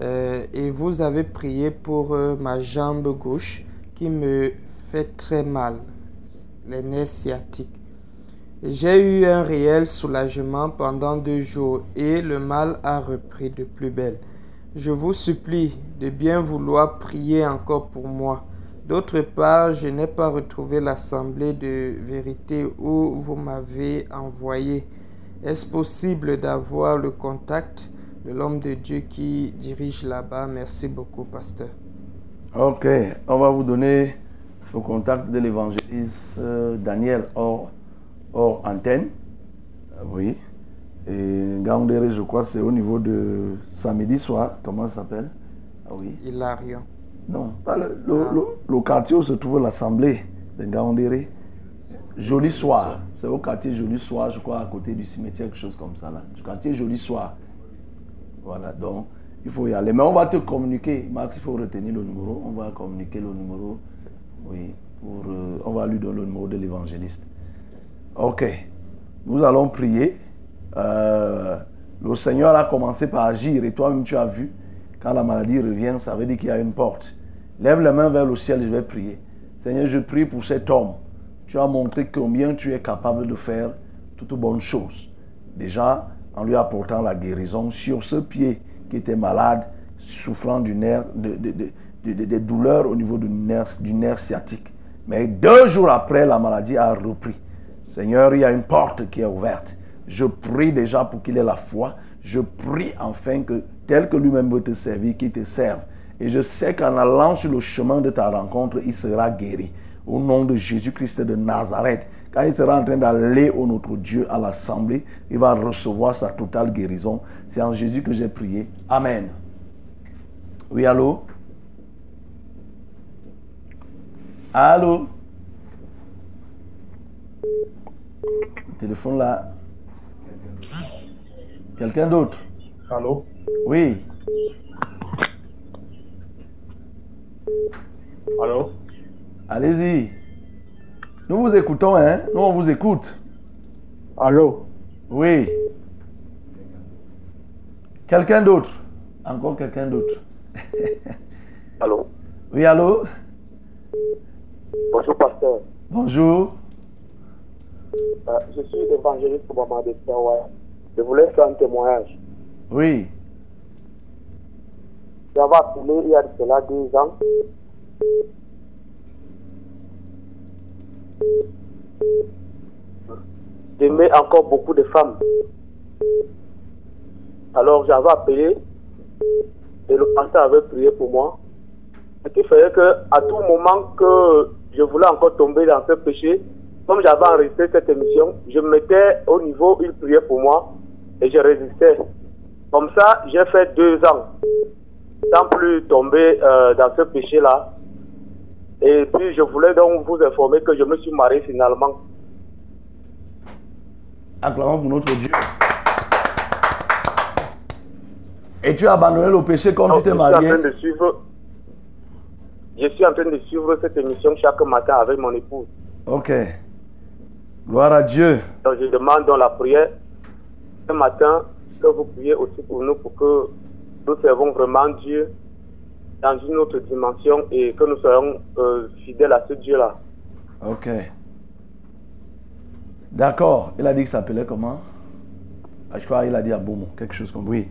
euh, et vous avez prié pour euh, ma jambe gauche qui me fait très mal, les nerfs sciatiques. J'ai eu un réel soulagement pendant deux jours et le mal a repris de plus belle. Je vous supplie de bien vouloir prier encore pour moi. D'autre part, je n'ai pas retrouvé l'assemblée de vérité où vous m'avez envoyé. Est-ce possible d'avoir le contact de l'homme de Dieu qui dirige là-bas Merci beaucoup, pasteur. Ok, on va vous donner le contact de l'évangéliste euh, Daniel hors, hors antenne. Euh, Oui. Et Gaoundéré, je crois, c'est au niveau de samedi soir. Comment ça s'appelle? Ah oui. Hilarion. Non, pas le, le- le- le quartier où se trouve l'assemblée de Gaoundéré. Joli soir. C'est au quartier Joli soir, je crois, à côté du cimetière, quelque chose comme ça. Là. Le quartier Joli soir. Voilà, donc il faut y aller. Mais on va te communiquer. Max, il faut retenir le numéro. On va communiquer le numéro. Oui, pour, euh, on va lui donner le numéro de l'évangéliste. Ok. Nous allons prier. Euh, le Seigneur a commencé par agir et toi-même tu as vu. Quand la maladie revient, ça veut dire qu'il y a une porte. Lève les mains vers le ciel, je vais prier. Seigneur, je prie pour cet homme. Tu as montré combien tu es capable de faire toutes bonnes choses. Déjà, en lui apportant la guérison sur ce pied qui était malade, souffrant du nerf, de, de- de- de- douleurs au niveau du nerf, du nerf sciatique. Mais deux jours après, la maladie a repris. Seigneur, il y a une porte qui est ouverte. Je prie déjà pour qu'il ait la foi. Je prie enfin que, tel que lui-même veut te servir, qu'il te serve. Et je sais qu'en allant sur le chemin de ta rencontre, il sera guéri. Au nom de Jésus-Christ de Nazareth, quand il sera en train d'aller au notre Dieu à l'assemblée, il va recevoir sa totale guérison. C'est en Jésus que j'ai prié. Amen. Oui, allô? Allô? Le téléphone là. Quelqu'un d'autre? Allô? Oui. Allô? Allez-y. Nous vous écoutons, hein? Nous, on vous écoute. Allô? Oui. Quelqu'un d'autre? Encore quelqu'un d'autre? Allô? Oui, allô? Bonjour, pasteur. Bonjour. Euh, je suis l'évangéliste Obama de Tiawa. Je voulais faire un témoignage. Oui. J'avais appelé il y a de cela deux ans. J'aimais encore beaucoup de femmes. Alors j'avais appelé et le pasteur avait prié pour moi. Ce qui faisait que à tout moment que je voulais encore tomber dans ce péché, comme j'avais enregistré cette émission, je me mettais au niveau il priait pour moi et je résistais. Comme ça, j'ai fait deux ans sans plus tomber euh, dans ce péché-là. Et puis, je voulais donc vous informer que je me suis marié finalement. Acclamons pour notre Dieu. Et tu as abandonné le péché quand tu t'es Je suis, marié? en train de suivre, je suis en train de suivre cette émission chaque matin avec mon épouse. Ok. Gloire à Dieu. Donc, je demande dans la prière ce matin que vous priez aussi pour nous pour que nous servons vraiment Dieu dans une autre dimension et que nous soyons euh, fidèles à ce Dieu-là. Ok. D'accord. Il a dit que ça s'appelait comment? Ah, Je crois qu'il a dit Aboumo, quelque chose comme oui.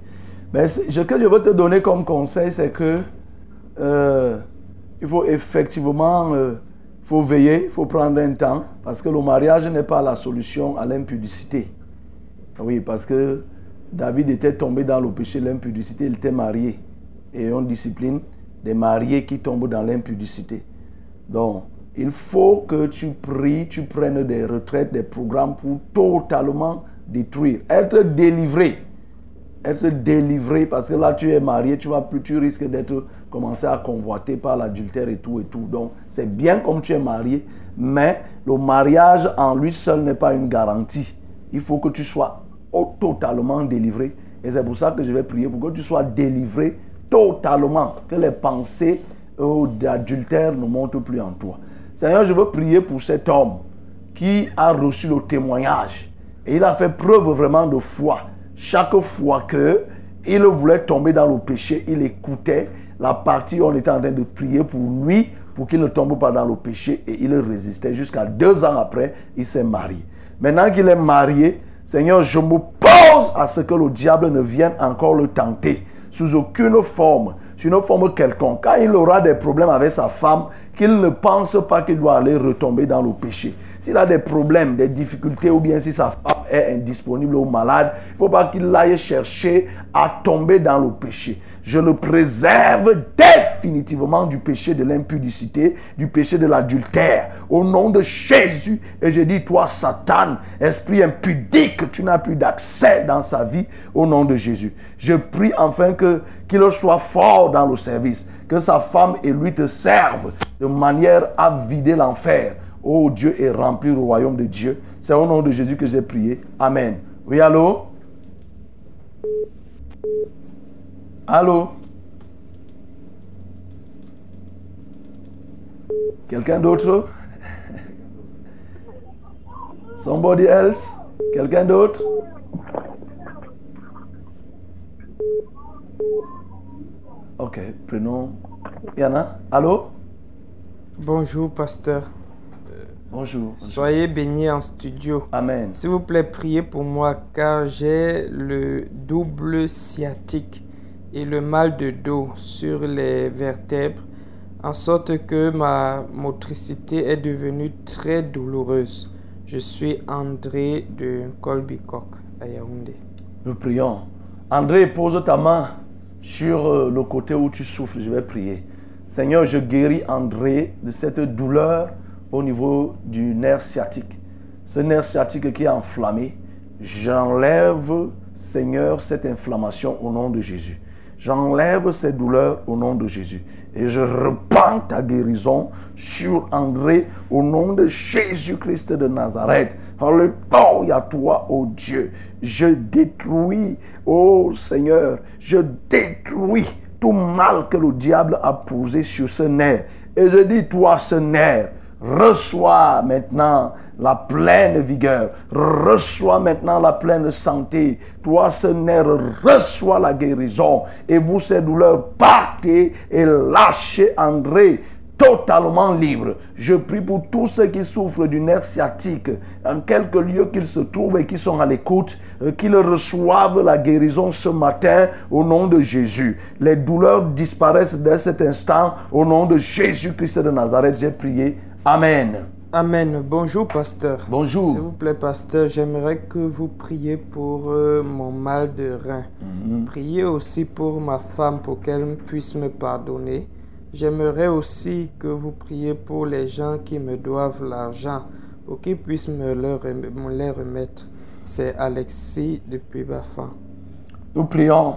Mais ce que je veux te donner comme conseil, c'est que euh, il faut effectivement euh, faut veiller, il faut prendre un temps, parce que le mariage n'est pas la solution à l'impudicité. Oui, parce que David était tombé dans le péché de l'impudicité, il était marié. Et on discipline des mariés qui tombent dans l'impudicité. Donc, il faut que tu pries, tu prennes des retraites, des programmes pour totalement détruire, être délivré. Être délivré parce que là tu es marié, tu vas plus, tu risques d'être commencé à convoiter par l'adultère et tout et tout. Donc c'est bien comme tu es marié, mais le mariage en lui seul n'est pas une garantie. Il faut que tu sois totalement délivré. Et c'est pour ça que je vais prier pour que tu sois délivré totalement, que les pensées euh, d'adultère ne montent plus en toi. Seigneur, je veux prier pour cet homme qui a reçu le témoignage Et il a fait preuve vraiment de foi. Chaque fois que il voulait tomber dans le péché, il écoutait la partie où on était en train de prier pour lui, pour qu'il ne tombe pas dans le péché, et il résistait. Jusqu'à deux ans après, il s'est marié. Maintenant qu'il est marié, Seigneur, je m'oppose à ce que le diable ne vienne encore le tenter, sous aucune forme, sous une forme quelconque. Quand il aura des problèmes avec sa femme, qu'il ne pense pas qu'il doit aller retomber dans le péché. S'il a des problèmes, des difficultés, ou bien si sa femme est indisponible ou malade, il ne faut pas qu'il aille chercher à tomber dans le péché. Je le préserve définitivement du péché de l'impudicité, du péché de l'adultère. Au nom de Jésus. Et je dis, toi, Satan, esprit impudique, tu n'as plus d'accès dans sa vie. Au nom de Jésus. Je prie enfin qu'il soit fort dans le service. Que sa femme et lui te servent de manière à vider l'enfer. Oh Dieu, et remplir le royaume de Dieu. C'est au nom de Jésus que j'ai prié. Amen. Oui, allô? Allô? Quelqu'un d'autre? Somebody else? Quelqu'un d'autre? Ok, prenons. Il y en a? Allô? Bonjour, pasteur. Bonjour. Soyez bénis en studio. Amen. S'il vous plaît, priez pour moi car j'ai le double sciatique et le mal de dos sur les vertèbres, en sorte que ma motricité est devenue très douloureuse. Je suis André de Colbicoc à Yaoundé. Nous prions. André, pose ta main sur euh, le côté où tu souffres. Je vais prier. Seigneur, je guéris André de cette douleur au niveau du nerf sciatique. Ce nerf sciatique qui est enflammé, j'enlève, Seigneur, cette inflammation au nom de Jésus. J'enlève ces douleurs au nom de Jésus. Et je repends ta guérison sur André au nom de Jésus-Christ de Nazareth. Alléluia toi, ô Dieu. Je détruis, ô Seigneur, je détruis tout mal que le diable a posé sur ce nerf. Et je dis, toi, ce nerf, reçois maintenant la pleine vigueur, reçois maintenant la pleine santé. Toi, ce nerf, reçois la guérison. Et vous, ces douleurs, partez et lâchez André totalement libre. Je prie pour tous ceux qui souffrent du nerf sciatique, en quelque lieu qu'ils se trouvent et qui sont à l'écoute, euh, qu'ils reçoivent la guérison ce matin au nom de Jésus. Les douleurs disparaissent dès cet instant au nom de Jésus-Christ de Nazareth. J'ai prié. Amen. Amen. Bonjour, pasteur. Bonjour. S'il vous plaît, pasteur, j'aimerais que vous priez pour euh, mon mal de rein. Mhm. Priez aussi pour ma femme pour qu'elle puisse me pardonner. J'aimerais aussi que vous priez pour les gens qui me doivent l'argent pour qu'ils puissent me les remettre. C'est Alexis depuis Bafan. Nous prions.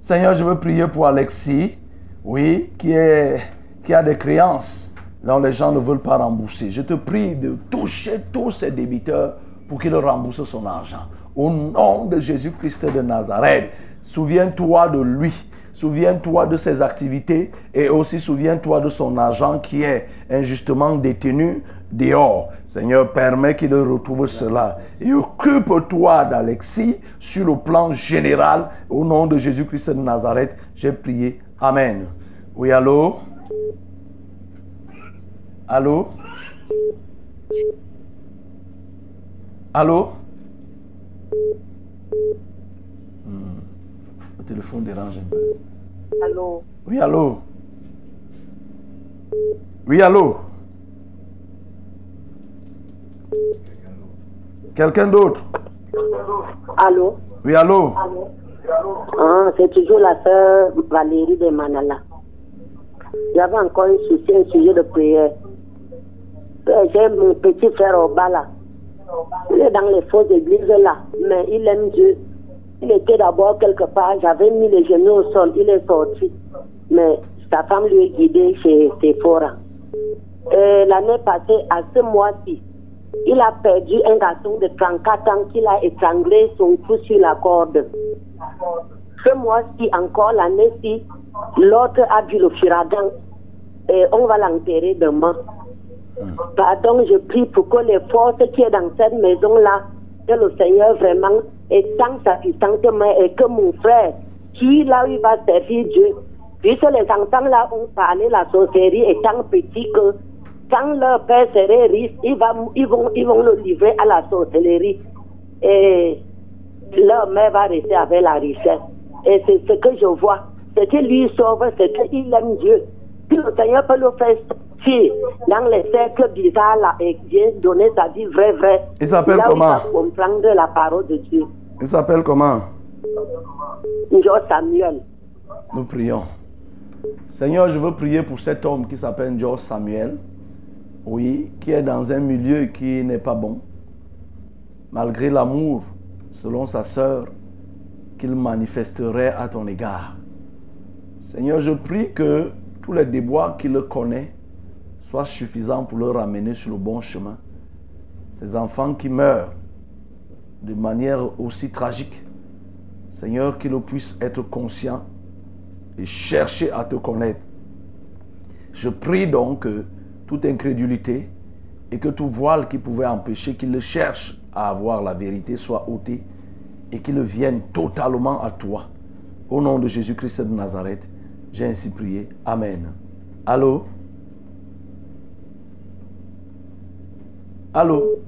Seigneur, je veux prier pour Alexis, oui, qui, est, qui a des créances dont les gens ne veulent pas rembourser. Je te prie de toucher tous ces débiteurs pour qu'ils remboursent son argent. Au nom de Jésus-Christ de Nazareth, souviens-toi de lui. Souviens-toi de ses activités et aussi souviens-toi de son argent qui est injustement détenu dehors. Seigneur, permets qu'il retrouve cela. Et occupe-toi d'Alexis sur le plan général. Au nom de Jésus-Christ de Nazareth, j'ai prié. Amen. Oui, allô? Allô? Allô? Hmm. Le téléphone dérange un peu. Allô? Oui, allô? Oui, allô? Quelqu'un d'autre? Allô? Oui, allô? Ah, C'est toujours la sœur Valérie de Manala. J'avais encore un souci, un sujet de prière. Euh, J'ai mon petit frère au bas là. Il est dans les fausses églises là, mais il aime Dieu. Il était d'abord quelque part, j'avais mis les genoux au sol, il est sorti. Mais sa femme lui est guidée chez Sephora. Et L'année passée, à ce mois-ci, il a perdu un garçon de 34 ans qu'il a étranglé son cou sur la corde. Ce mois-ci encore, l'année-ci, l'autre a vu le furagan et on va l'enterrer demain. Pardon, je prie pour que les forces qui est dans cette maison-là que le Seigneur vraiment étend sa puissante main et que mon frère, qui là où il va servir Dieu, puisque les enfants là ont parlé la sorcellerie étant petits que quand leur père serait riche, ils, va- ils vont, ils vont le livrer à la sorcellerie. Et leur mère va rester avec la richesse. Et c'est ce que je vois. C'est que lui sauve, c'est qu'il aime Dieu. Que le Seigneur peut le faire sortir dans les cercles bizarres là bien donner sa vie vraie, vraie. Il s'appelle comment? comprendre la parole de Dieu. Il s'appelle comment? Joe Samuel. Nous prions. Seigneur, je veux prier pour cet homme qui s'appelle George Samuel. Oui, qui est dans un milieu qui n'est pas bon. Malgré l'amour, selon sa sœur, qu'il manifesterait à ton égard. Seigneur, je prie que tous les déboires qu'il connaît soient suffisants pour le ramener sur le bon chemin. Ces enfants qui meurent de manière aussi tragique, Seigneur, qu'il puisse être conscient et chercher à te connaître. Je prie donc que toute incrédulité et que tout voile qui pouvait empêcher qu'il le cherche à avoir la vérité soit ôté et qu'il vienne totalement à toi. Au nom de Jésus-Christ de Nazareth, j'ai ainsi prié. Amen. Allô? Allô?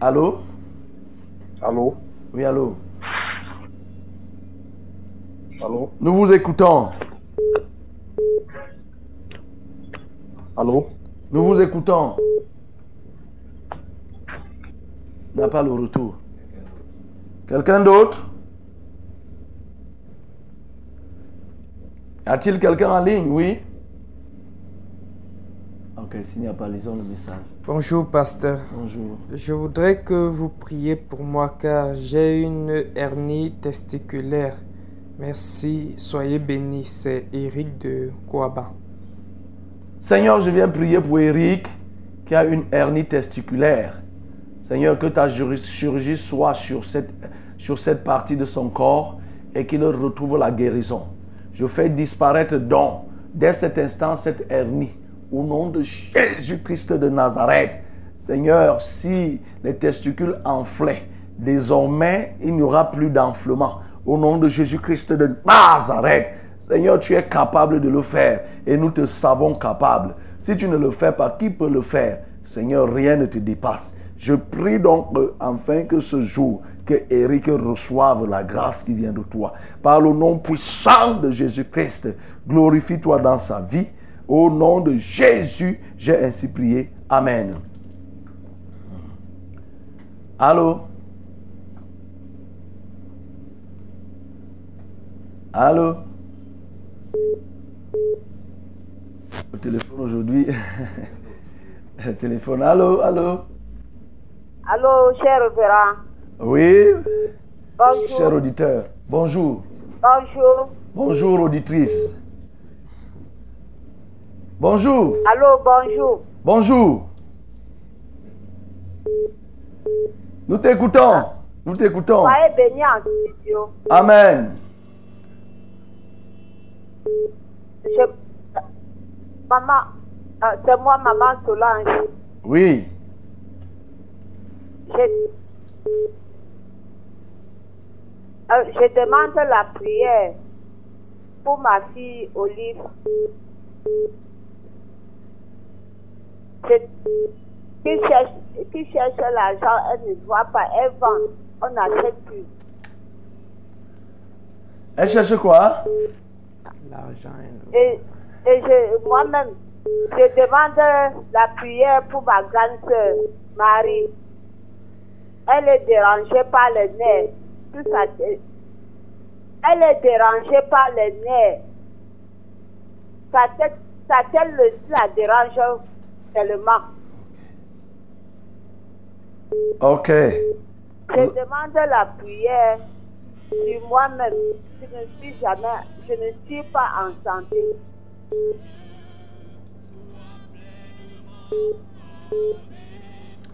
Allô? Allô? Oui, allô? Allô? Nous vous écoutons. Allô? Nous vous écoutons. N'a pas le retour. Quelqu'un d'autre? Y a-t-il quelqu'un en ligne? Oui? Ok, s'il n'y a pas, lisons le message. Bonjour, pasteur. Bonjour. Je voudrais que vous priez pour moi car j'ai une hernie testiculaire. Merci, soyez bénis. C'est Eric de Kouaban. Seigneur, je viens prier pour Eric qui a une hernie testiculaire. Seigneur, que ta chirurgie soit sur cette, sur cette partie de son corps et qu'il retrouve la guérison. Je fais disparaître donc, dès cet instant, cette hernie. Au nom de Jésus-Christ de Nazareth. Seigneur, si les testicules enflaient, désormais, il n'y aura plus d'enflement. Au nom de Jésus-Christ de Nazareth. Seigneur, tu es capable de le faire et nous te savons capable. Si tu ne le fais pas, qui peut le faire? Seigneur, rien ne te dépasse. Je prie donc euh, enfin que ce jour, que Eric reçoive la grâce qui vient de toi. Par le nom puissant de Jésus-Christ, glorifie-toi dans sa vie. Au nom de Jésus, j'ai ainsi prié. Amen. Allô? Allô? Au téléphone aujourd'hui. Téléphone. Allô, allô? Allô, cher révérend. Oui, Bonjour. cher auditeur. Bonjour. Bonjour. Bonjour, auditrice. Bonjour. Allô, bonjour. Bonjour. Nous t'écoutons. Nous t'écoutons. Soyez bénis en studio. Amen. Je... Maman, euh, c'est moi, maman Solange. Oui. Je... Euh, je demande la prière pour ma fille Olive. Je- Qui cherche, qui cherche l'argent, elle ne voit pas, elle vend, on n'achète plus. Elle cherche quoi? L'argent Et, et je, moi-même, je demande la prière pour ma grande sœur, Marie. Elle est dérangée par les nerfs. Tout ça, elle est dérangée par les nerfs. Sa tête, sa tête le, la dérange tellement. Ok. Je demande la prière sur moi-même. Je ne suis jamais, je ne suis pas en santé.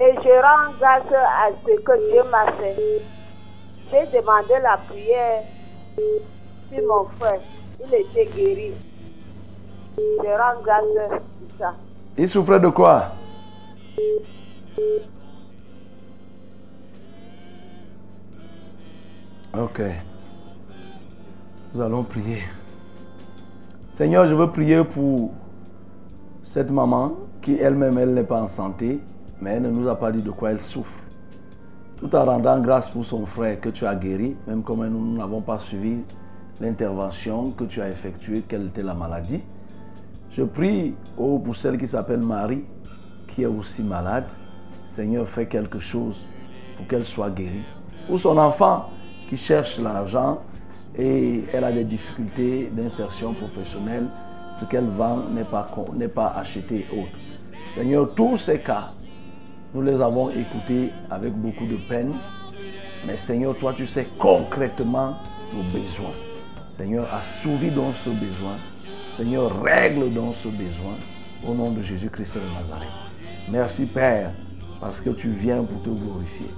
Et je rends grâce à ce que Dieu m'a fait. J'ai demandé la prière sur mon frère. Il était guéri. Je rends grâce pour ça. Il souffrait de quoi? Ok. Nous allons prier. Seigneur, je veux prier pour cette maman qui elle-même, elle n'est pas en santé, mais elle ne nous a pas dit de quoi elle souffre. Tout en rendant grâce pour son frère que tu as guéri, même comme nous n'avons pas suivi l'intervention que tu as effectuée, quelle était la maladie. Je prie pour celle qui s'appelle Marie, qui est aussi malade. Seigneur, fais quelque chose pour qu'elle soit guérie. Pour son enfant qui cherche l'argent et elle a des difficultés d'insertion professionnelle, ce qu'elle vend n'est pas, n'est pas acheté et autres. Seigneur, tous ces cas, nous les avons écoutés avec beaucoup de peine. Mais Seigneur, toi, tu sais concrètement nos besoins. Seigneur, assouvis dans ce besoin. Seigneur, règle dans ce besoin. Au nom de Jésus-Christ de Nazareth. Merci Père, parce que tu viens pour te glorifier.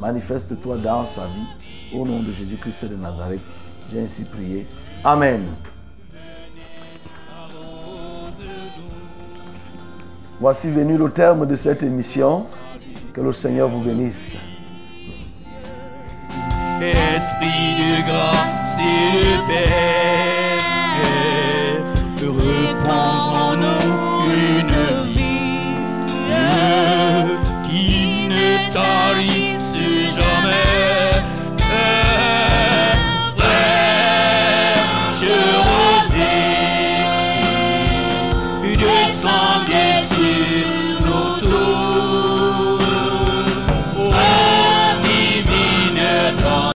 Manifeste-toi dans sa vie. Au nom de Jésus-Christ de Nazareth, j'ai ainsi prié. Amen. Voici venu le terme de cette émission. Que le Seigneur vous bénisse. Esprit de grâce et de paix, en nous une vie qui ne tarie.